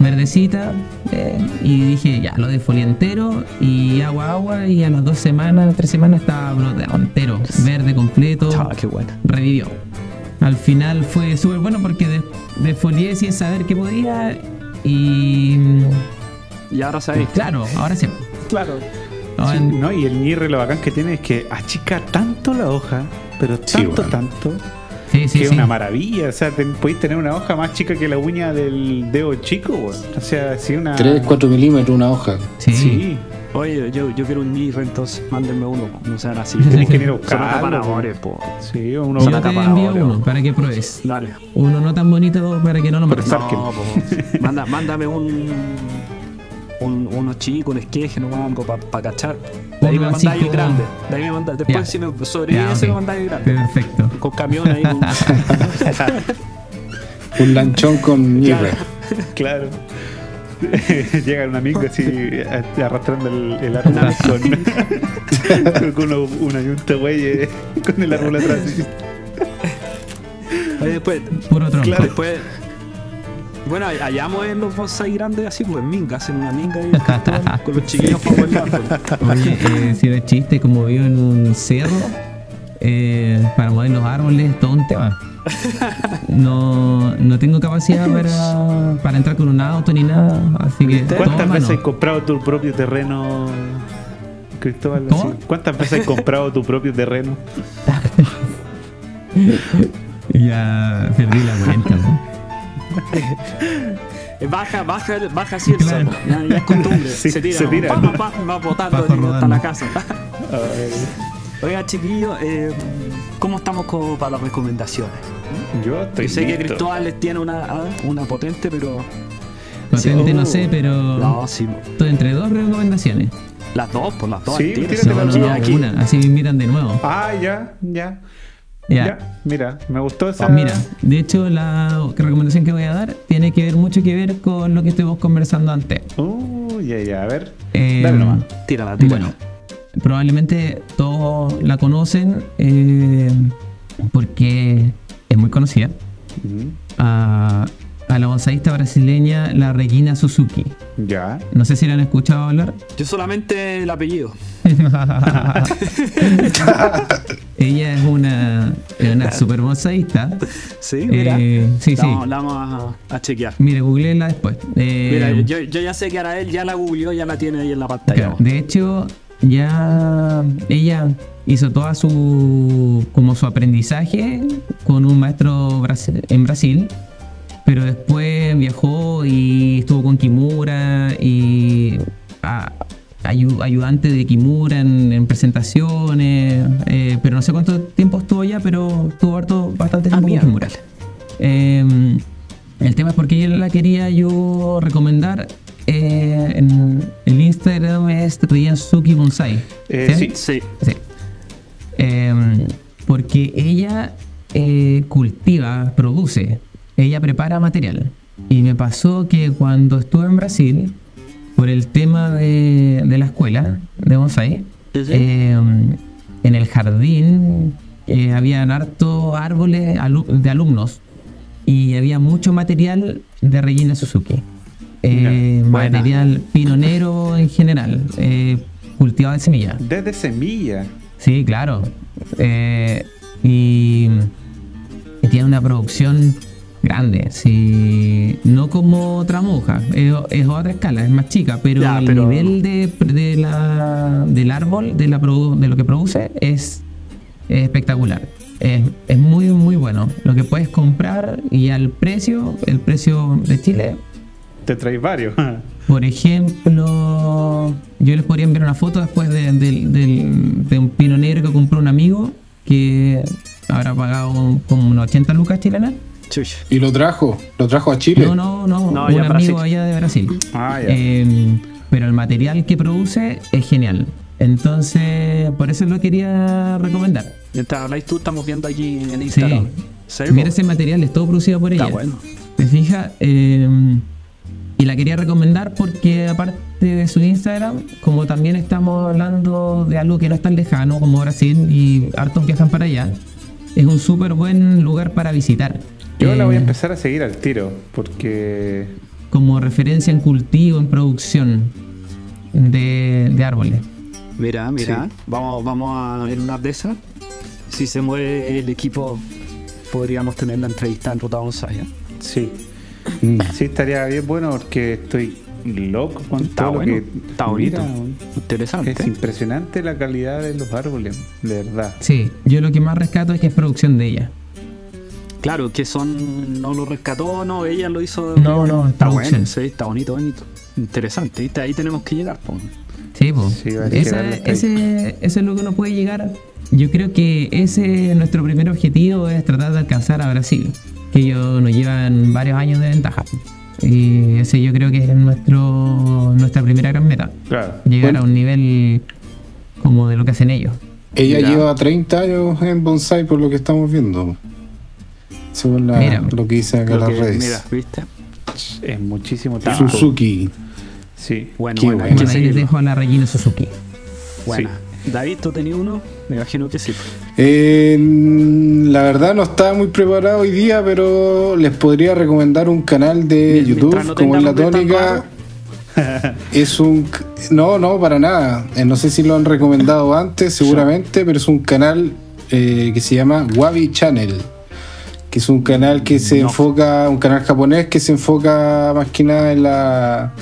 verdecitas, eh, y dije, ya, lo defolié entero, y agua, agua, y a las dos semanas, tres semanas estaba broteado entero, verde completo, Ah, qué bueno. revivió. Al final fue súper bueno porque de- defolié sin saber qué podía, y. Y ahora sabéis. Claro, ahora sí. Claro. Sí, no, y el ñirre lo bacán que tiene es que achica tanto la hoja, pero Sí, tanto, bueno. tanto, Sí, sí, que es una maravilla. O sea, te, podéis tener una hoja más chica que la uña del dedo chico, weón. O sea, si una. 3, 4 milímetros una hoja. Sí. Oye, yo, yo quiero un Nirre, entonces mándenme uno. No sean así. Tienes que ir a acaparadores, po. Sí, uno. Yo te envío uno ¿no? para que pruebes. Dale. Uno no tan bonito para que no lo mates. No, po. Manda, mándame un, un. Uno chico, un esqueje, no algo para cachar. De ahí Uno me así mandáis el como- grande. De ahí me mandáis. Después, Ya. si me sobrevive, Ya, ese ok. me mandáis el grande. Perfecto. Con camión ahí. con- Un lanchón con ñirre. Claro. Llega un amigo así a- arrastrando el, el árbol con, con una, una yunta güey eh, con el árbol atrás. así. Oye, después. Puro tronco. Claro. Después. Bueno, hallamos en los bonsai grandes así, pues en minga, hacen una minga Cristóbal, con los chiquillos para bailar. pues. Oye, eh, si de chiste, como vivo en un cerro, eh, para mover los árboles, todo un tema. No, no tengo capacidad para, para entrar con un auto ni nada, así que ¿Cuántas mano. veces has comprado tu propio terreno, Cristóbal? ¿Cuántas veces has comprado tu propio terreno? Ya perdí la cuenta. ¿no? Eh, Baja, baja, baja así el Claro. sapo. Ya, ya es costumbre. Sí, se tira. se tira. Pa, pa, pa, va botando Va así hasta la casa. Oiga, chiquillos, eh, ¿cómo estamos con- para las recomendaciones? yo estoy Yo sé que. Cristóbal les tiene una, ah, una potente, pero. Potente Sí. no sé, pero No, sí. estoy entre dos recomendaciones. Las dos, por las dos. Sí, las sí, dos. aquí. una, así me invitan de nuevo. Ah, ya, ya. Ya. Ya, mira, me gustó esa. Ah, Mira, de hecho la recomendación que voy a dar tiene que ver mucho que ver con lo que estuvimos conversando antes. Uh, ya, ya, a ver. Eh, Dale nomás. Tírala, tírala. Bueno, probablemente todos la conocen eh, porque es muy conocida. A, a la bonsaísta brasileña, la Regina Suzuki. Ya. No sé si la han escuchado hablar. Yo solamente el apellido. Ella es una, es una super bonsaísta. Sí, mira. Eh, sí, la, sí. vamos- la vamos a, a chequear. Mire, googleenla después. Eh, Mira, yo, yo ya sé que ahora él ya la googleó, ya la tiene ahí en la pantalla. Claro, de hecho, ya ella hizo toda su como su aprendizaje con un maestro en Brasil, pero después viajó y estuvo con Kimura y a- ayu- ayudante de Kimura en, en presentaciones, eh, pero no sé cuánto tiempo estuvo allá, pero estuvo harto, bastante Ah, tiempo con mira. Kimura. Eh, el tema es porque yo la quería yo recomendar. Eh, en el Instagram es Ryansuki Bonsai. Eh, sí. Sí. Sí. Eh, porque ella eh, cultiva, produce, ella prepara material. Y me pasó que cuando estuve en Brasil, por el tema de, de la escuela de bonsai, Sí, eh, en el jardín eh, habían harto árboles alu- de alumnos y había mucho material de Regina Suzuki. Eh, buena. material pinonero en general, eh, cultivado de semilla. Desde semilla. Sí, claro. Eh, y, y tiene una producción grande. Sí, no como otra moja, es, es otra escala, es más chica, pero Ya, el pero- nivel de, de la, del árbol, de, la produ- de lo que produce, es, es espectacular. Es, es muy, muy bueno. Lo que puedes comprar y al precio, el precio de Chile, Te traes varios. por ejemplo, yo les podría enviar una foto después de, un pino negro que compró un amigo que habrá pagado como unos 80 lucas chilenas. Y lo trajo, lo trajo a Chile. No, no, no, No, un amigo Brasil. allá de Brasil. Ah, ya. Eh, pero el material que produce es genial. Entonces, por eso lo quería recomendar. Mientras habláis tú, estamos viendo aquí en Instagram. Mira ese material, es todo producido por ella. Está bueno. ¿Te fijas? Eh, y la quería recomendar porque aparte de su Instagram, como también estamos hablando de algo que no es tan lejano como Brasil y hartos viajan para allá, es un súper buen lugar para visitar. Yo la voy a Eh, empezar a seguir al tiro, porque Como referencia en cultivo, en producción de, de árboles. Mira, mira. Vamos, vamos a ver una de esas. Si se mueve el equipo, podríamos tener la entrevista en Ruta Bonsai. ¿eh? sí. Sí estaría bien bueno porque estoy loco con Está todo bueno, lo que está bonito. Mira, Interesante. es impresionante la calidad de los árboles, de verdad. Sí, yo lo que más rescato es que es producción de ella. Claro, que son. No lo rescató, no, ella lo hizo. No, no, está producción. bueno, sí, está bonito, bonito. Interesante, ¿viste? Ahí tenemos que llegar. po. Sí, po. Sí, Ese, ese es lo que uno puede llegar. Yo creo que ese nuestro primer objetivo es tratar de alcanzar a Brasil, que ellos nos llevan varios años de ventaja. Y ese yo creo que es nuestro nuestra primera gran meta. Claro. Llegar Bueno. a un nivel como de lo que hacen ellos. Ella Mira. lleva 30 años en bonsai por lo que estamos viendo. Según la- Mira. lo que dice acá las redes. Mira, ¿viste? Es muchísimo tiempo. Suzuki. Sí. Bueno, Qué bueno, bueno. Bueno, ahí les dejo a la Regina Suzuki. Buena. David, ¿tú tenías uno? Me imagino que sí. Eh, la verdad no estaba muy preparado hoy día, pero les podría recomendar un canal de YouTube no como es la tónica. Es un no, no, para nada. Eh, No sé si lo han recomendado antes, seguramente, pero es un canal eh, que se llama Wabi Channel, que es un canal que se No. enfoca, un canal japonés que se enfoca más que nada en la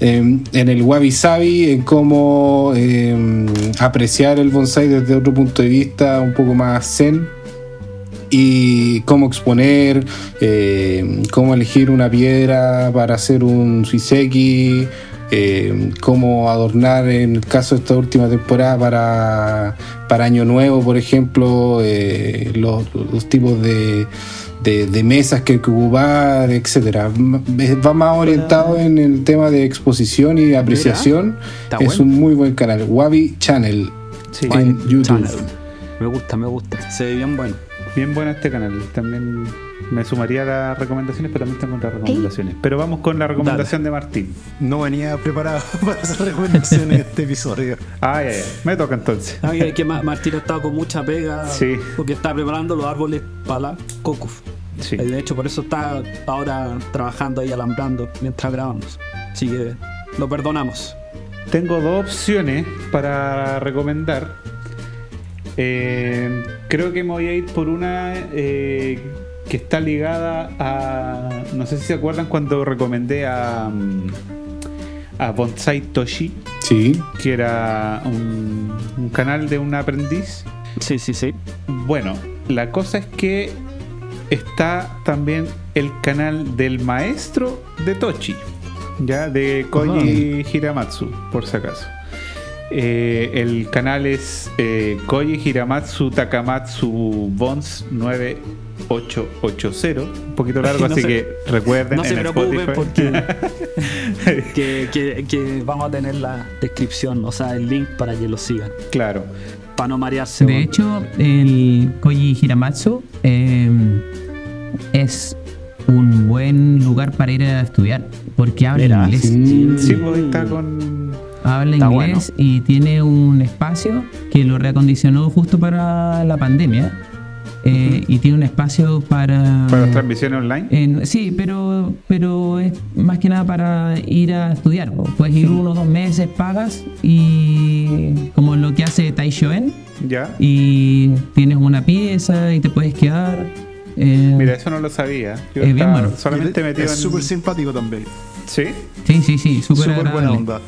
en, en el wabi sabi, en cómo eh, apreciar el bonsai desde otro punto de vista un poco más zen y cómo exponer, eh, cómo elegir una piedra para hacer un suiseki, cómo adornar en el caso de esta última temporada para, para Año Nuevo, por ejemplo, eh, los tipos de, de- de mesas que hay que ocupar, etcétera. M- Va más orientado en el tema de exposición y apreciación. Es bueno. un muy buen canal, Wabi Channel Sí. en YouTube. Channel. Me gusta, me gusta. Se ve bien bueno. Bien bueno este canal. También me sumaría a las recomendaciones, pero también tengo otras recomendaciones. Pero vamos con la recomendación de Martín. No venía preparado para hacer recomendaciones en este episodio. Ah, ya, ya. Me toca entonces. Ah, que- Martín ha estado con mucha pega Sí. porque está preparando los árboles para la COCUF. Sí. Eh, De hecho, por eso está ahora trabajando ahí alambrando mientras grabamos. Así que lo perdonamos. Tengo dos opciones para recomendar. Eh, creo que me voy a ir por una eh, que está ligada a. No sé si se acuerdan cuando recomendé a. mm, a Bonsai Toshi, Sí, que era un, un canal de un aprendiz. Sí, sí, sí. Bueno, la cosa es que está también el canal del maestro de Tochi, ya de Koji Hiramatsu, por si acaso. Eh, el canal es eh, Koji Hiramatsu Takamatsu Bons 9880, un poquito largo, No así se- que recuerden. No se en preocupen Spotify. porque que, que- que vamos a tener la descripción, o sea, el link para que lo sigan. claro, Para no marearse. De hecho, el Koji Hiramatsu eh, es un buen lugar para ir a estudiar, porque habla inglés. sí. sí, pues está con. Habla Está inglés y tiene un espacio que lo reacondicionó justo para la pandemia. eh, Y tiene un espacio para. Para las transmisiones online. en- sí, pero, pero es más que nada para ir a estudiar. Puedes ir unos dos meses, pagas y como lo que hace Taishoen Ya. y tienes una pieza y te puedes quedar. eh, Mira, eso no lo sabía. Yo Es bien bueno. solamente metido es en. súper simpático también. Sí. sí, sí, sí, súper Súper buena onda.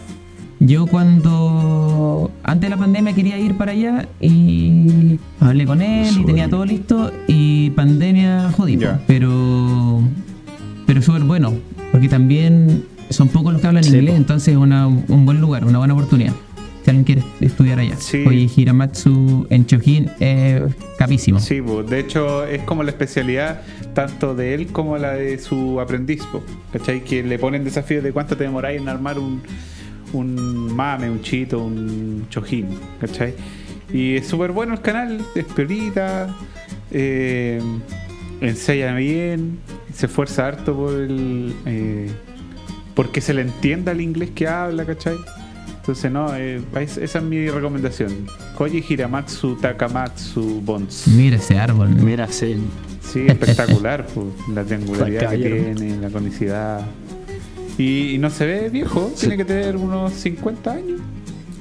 Yo cuando antes de la pandemia quería ir para allá y hablé con él y tenía todo listo y pandemia jodimos. Ya. Pero pero súper bueno, porque también son pocos los que hablan Sí, inglés, po. entonces es una- un buen lugar, una buena oportunidad. Si alguien quiere estudiar allá. Sí. Koji Hiramatsu en Chojin es capísimo. Sí, po. de hecho es como la especialidad tanto de él como la de su aprendiz, po. ¿cachai? Que le ponen desafíos de cuánto te demoráis en armar un, un mame, un chito, un chojín, ¿cachai? Y es súper bueno el canal, es piolita, eh, enseña bien, se esfuerza harto por el... eh, porque se le entienda el inglés que habla, ¿cachai? Entonces, no, eh, es- esa es mi recomendación. Koji Hiramatsu Takamatsu Bonds. Mira ese árbol. ¿no? Mira, sí. Sí, espectacular, pues, la triangularidad que tiene, la conicidad. Y, y no se ve viejo, tiene que tener unos 50 años,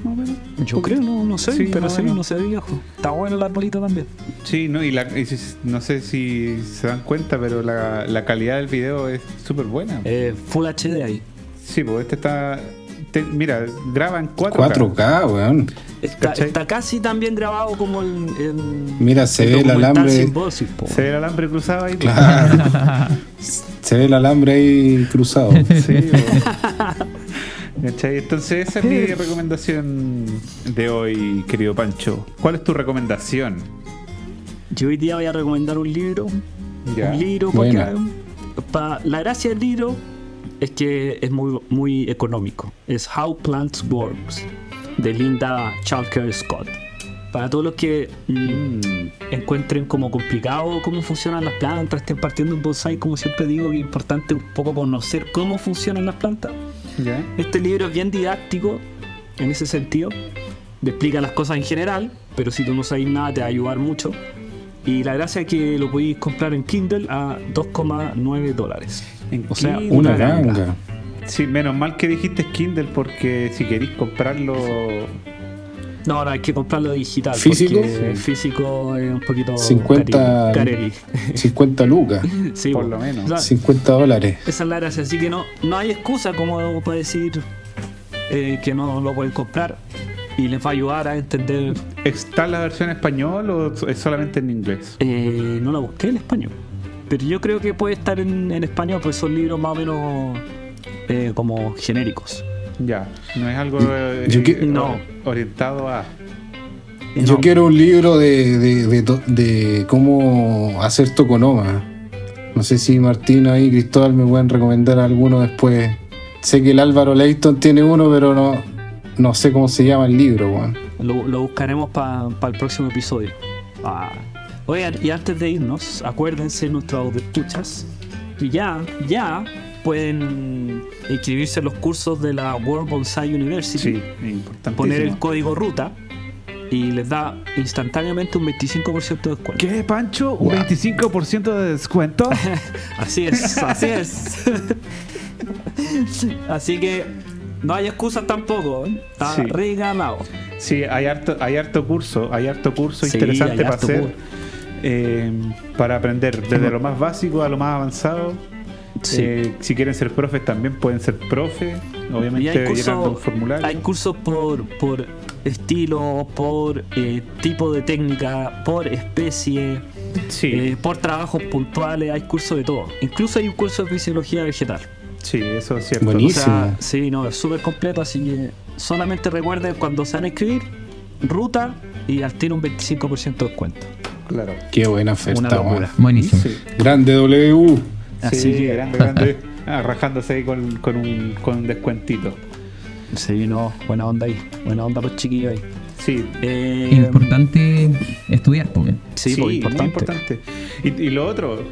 más o menos. Yo creo, no, no sé, Sí, pero sí, no se ve viejo. Está bueno el arbolito también. Sí, no, y, la, y no sé si se dan cuenta, pero la, la calidad del video es súper buena. Eh, Full HD ahí. Sí, pues este está. Te- mira, graba en 4K. 4K, weón. Está, está casi tan bien grabado como el. el Mira, se el ve el alambre. Se ve el alambre cruzado ahí. Claro. Se ve el alambre ahí cruzado. Sí. Entonces, esa es mi recomendación de hoy, querido Pancho. ¿Cuál es tu recomendación? Yo hoy día voy a recomendar un libro. Ya. Un libro, porque pa- la gracia del libro es que es muy, muy económico. Es How Plants Works, de Linda Chalker Scott. Para todos los que mm, encuentren como complicado cómo funcionan las plantas, estén partiendo un bonsai, como siempre digo, que es importante un poco conocer cómo funcionan las plantas. ¿Ya? Este libro es bien didáctico en ese sentido. Te explica las cosas en general, pero si tú no sabes nada te va a ayudar mucho. Y la gracia es que lo podéis comprar en Kindle a 2,9 dólares. En O sea, Kindle. Una ganga. ganga. Sí, menos mal que dijiste Kindle porque si queréis comprarlo. No, ahora hay que comprarlo digital. ¿Físico? Porque físico es un poquito. 50 careri. 50 lucas. Sí, Por po. lo menos. La- 50 dólares. esa es la gracia. Así que no, no hay excusa como para decir eh, que no lo pueden comprar. Y les va a ayudar a entender. ¿Está la versión en español o es solamente en inglés? Eh, no la busqué en español. Pero yo creo que puede estar en, en español, pues son libros más o menos eh, como genéricos. Ya, no es algo eh, Yo que- eh, No. orientado a. Yo quiero un libro de, de, de, to- de cómo hacer toconoma. No sé si Martín ahí y Cristóbal me pueden recomendar alguno después. Sé que el Álvaro Leighton tiene uno, pero no, no sé cómo se llama el libro, weón. Lo, lo buscaremos para el próximo episodio. Ah. Oigan, y antes de irnos, acuérdense nuestros escuchas que ya, ya pueden inscribirse en los cursos de la World Bonsai University, Sí, importante. poner el código ruta y les da instantáneamente un 25% de descuento. ¿Qué, Pancho? ¿Un Wow. 25% de descuento? Así es, así es. así que no hay excusas tampoco, ¿eh? está Sí. regalado. sí, hay harto, hay harto curso, hay harto curso Sí, interesante hay para harto hacer. curso. Eh, para aprender desde lo más básico a lo más avanzado. Sí. Eh, si quieren ser profes también pueden ser profe. Y Obviamente hay un formulario. hay cursos por, por estilo, por eh, tipo de técnica, por especie, Sí, eh, por trabajos puntuales, hay cursos de todo. Incluso hay un curso de fisiología vegetal. sí, eso es cierto. Buenísimo. O sea, sí, no, es súper completo, así que solamente recuerden cuando se van a escribir, ruta y al tiro un 25% de descuento. Claro. Qué buena oferta. Buenísimo. Sí. Grande W. Así Sí, que- grande, grande. Ah, rajándose ahí con, con un, con un descuentito. Sí, no, buena onda ahí, buena onda los chiquillos ahí. Sí, Eh, Importante estudiar, porque Sí, pues, muy importante. importante. Y, y lo otro,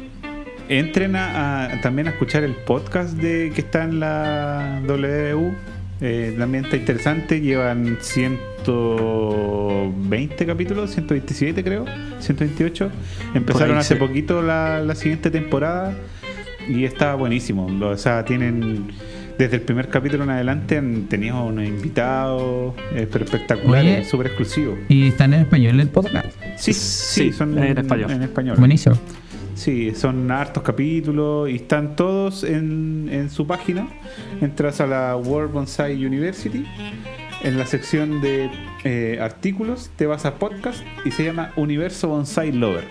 entren a, a- también a escuchar el podcast de que está en la WU. Eh, también está interesante. Llevan 120 capítulos, 127 creo, 128. Empezaron hace poquito la, la siguiente temporada y está buenísimo. O sea, tienen desde el primer capítulo en adelante han tenido unos invitados eh, espectaculares, súper exclusivos. Y están en español el podcast. Sí, Sí, sí, son en español. En español. Buenísimo. Sí, son hartos capítulos y están todos en, en su página. Entras a la World Bonsai University. En la sección de eh, artículos te vas a podcast y se llama Universo Bonsai Lover.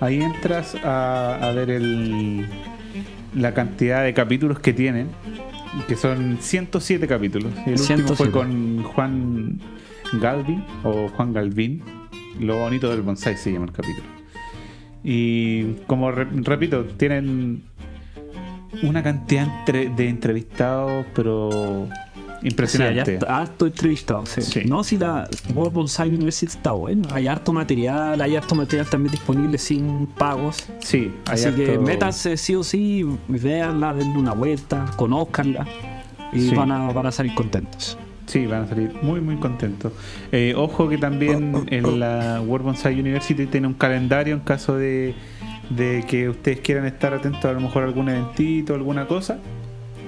Ahí entras a, a ver el, la cantidad de capítulos que tienen que son 107 capítulos. El último 107. fue con Juan Galvin o Juan Galvin. Lo bonito del bonsai se llama el capítulo. Y como re- repito, tienen una cantidad entre- de entrevistados, pero Sí, impresionante. hay harto, harto entrevistado. Sí. Sí. No, si la World Bonsai University está bueno. Hay harto material, hay harto material también disponible sin pagos. Sí, Así que métanse sí o sí, véanla, denle una vuelta, conózcanla y Sí. van, a, van a salir contentos. Sí, van a salir muy, muy contentos. Eh, ojo que también en la World Bonsai University tiene un calendario en caso de, de que ustedes quieran estar atentos a lo mejor a algún eventito, alguna cosa.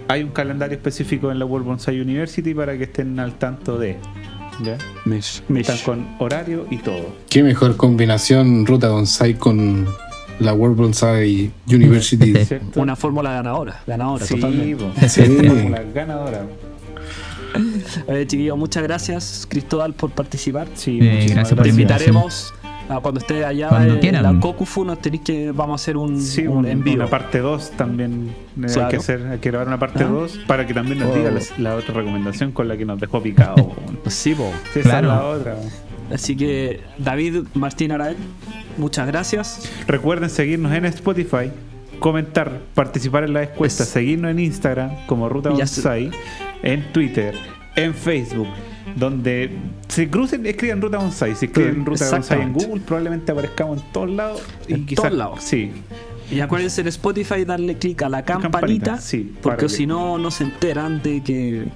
Hay un calendario específico en la World Bonsai University para que estén al tanto de. ¿ya? Mish, mish. Están con horario y todo. Qué mejor combinación Ruta Bonsai con la World Bonsai University. ¿Cierto? Una fórmula ganadora, ganadora sí, totalmente. Sí. Fórmula ganadora. Eh, chiquillos, muchas gracias, Cristóbal, por participar. Sí, Eh, gracias por Te invitaremos a cuando esté allá Cuando en quieran. la Kokufu, nos tenéis que vamos a hacer un, Sí, un un- en vivo. una parte 2 también eh, hay Claro. que hacer, hay que grabar una parte Ah. 2 para que también nos Oh. diga la, la otra recomendación con la que nos dejó picado. Sí, po. Sí, esa Claro. es la otra. Así que David Martín Arael, muchas gracias. Recuerden seguirnos en Spotify, comentar, participar en la encuesta, Es- seguirnos en Instagram como Ruta Bonsai, en Twitter, en Facebook, donde se crucen, escriban Ruta Bonsai. Si escriben Ruta Bonsai en. Google, probablemente aparezcamos en todos lados. Y En quizás, todos lados. Sí, Y acuérdense en Spotify darle clic a la campanita, campanita, sí, porque que- si no, no se enteran de que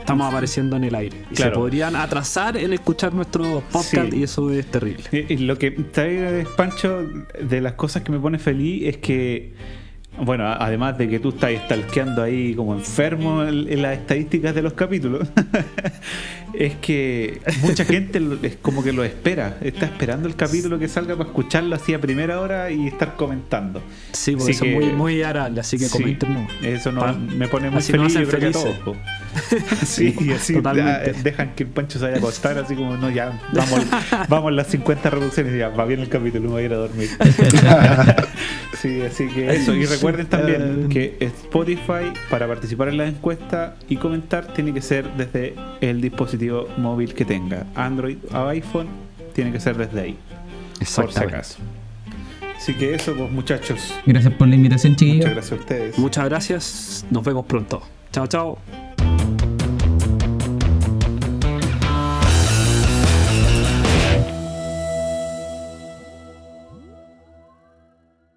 estamos apareciendo en el aire. Y Claro. se podrían atrasar en escuchar nuestro podcast Sí. y eso es terrible. Y- y lo que trae Pancho de las cosas que me pone feliz es que bueno, además de que tú estás stalkeando ahí como enfermo en, en las estadísticas de los capítulos, es que mucha gente es como que lo espera, está esperando el capítulo que salga para escucharlo así a primera hora y estar comentando. Sí, Así porque eso que- es muy, muy arable, así que comenten. ¿no? Eso no, me pone muy así feliz nos yo creo que todos, po. Sí, y así dejan que el Pancho se vaya a acostar así como no ya vamos, vamos las 50 reproducciones y ya va bien el capítulo, me voy a ir a dormir. sí, así que eso. Y recuerden también que Spotify para participar en la encuesta y comentar tiene que ser desde el dispositivo móvil que tenga. Android o iPhone tiene que ser desde ahí. Por si acaso. Así que eso pues muchachos. Gracias por la invitación, chiquillos. Muchas gracias a ustedes. Muchas gracias, nos vemos pronto. Chao, chao.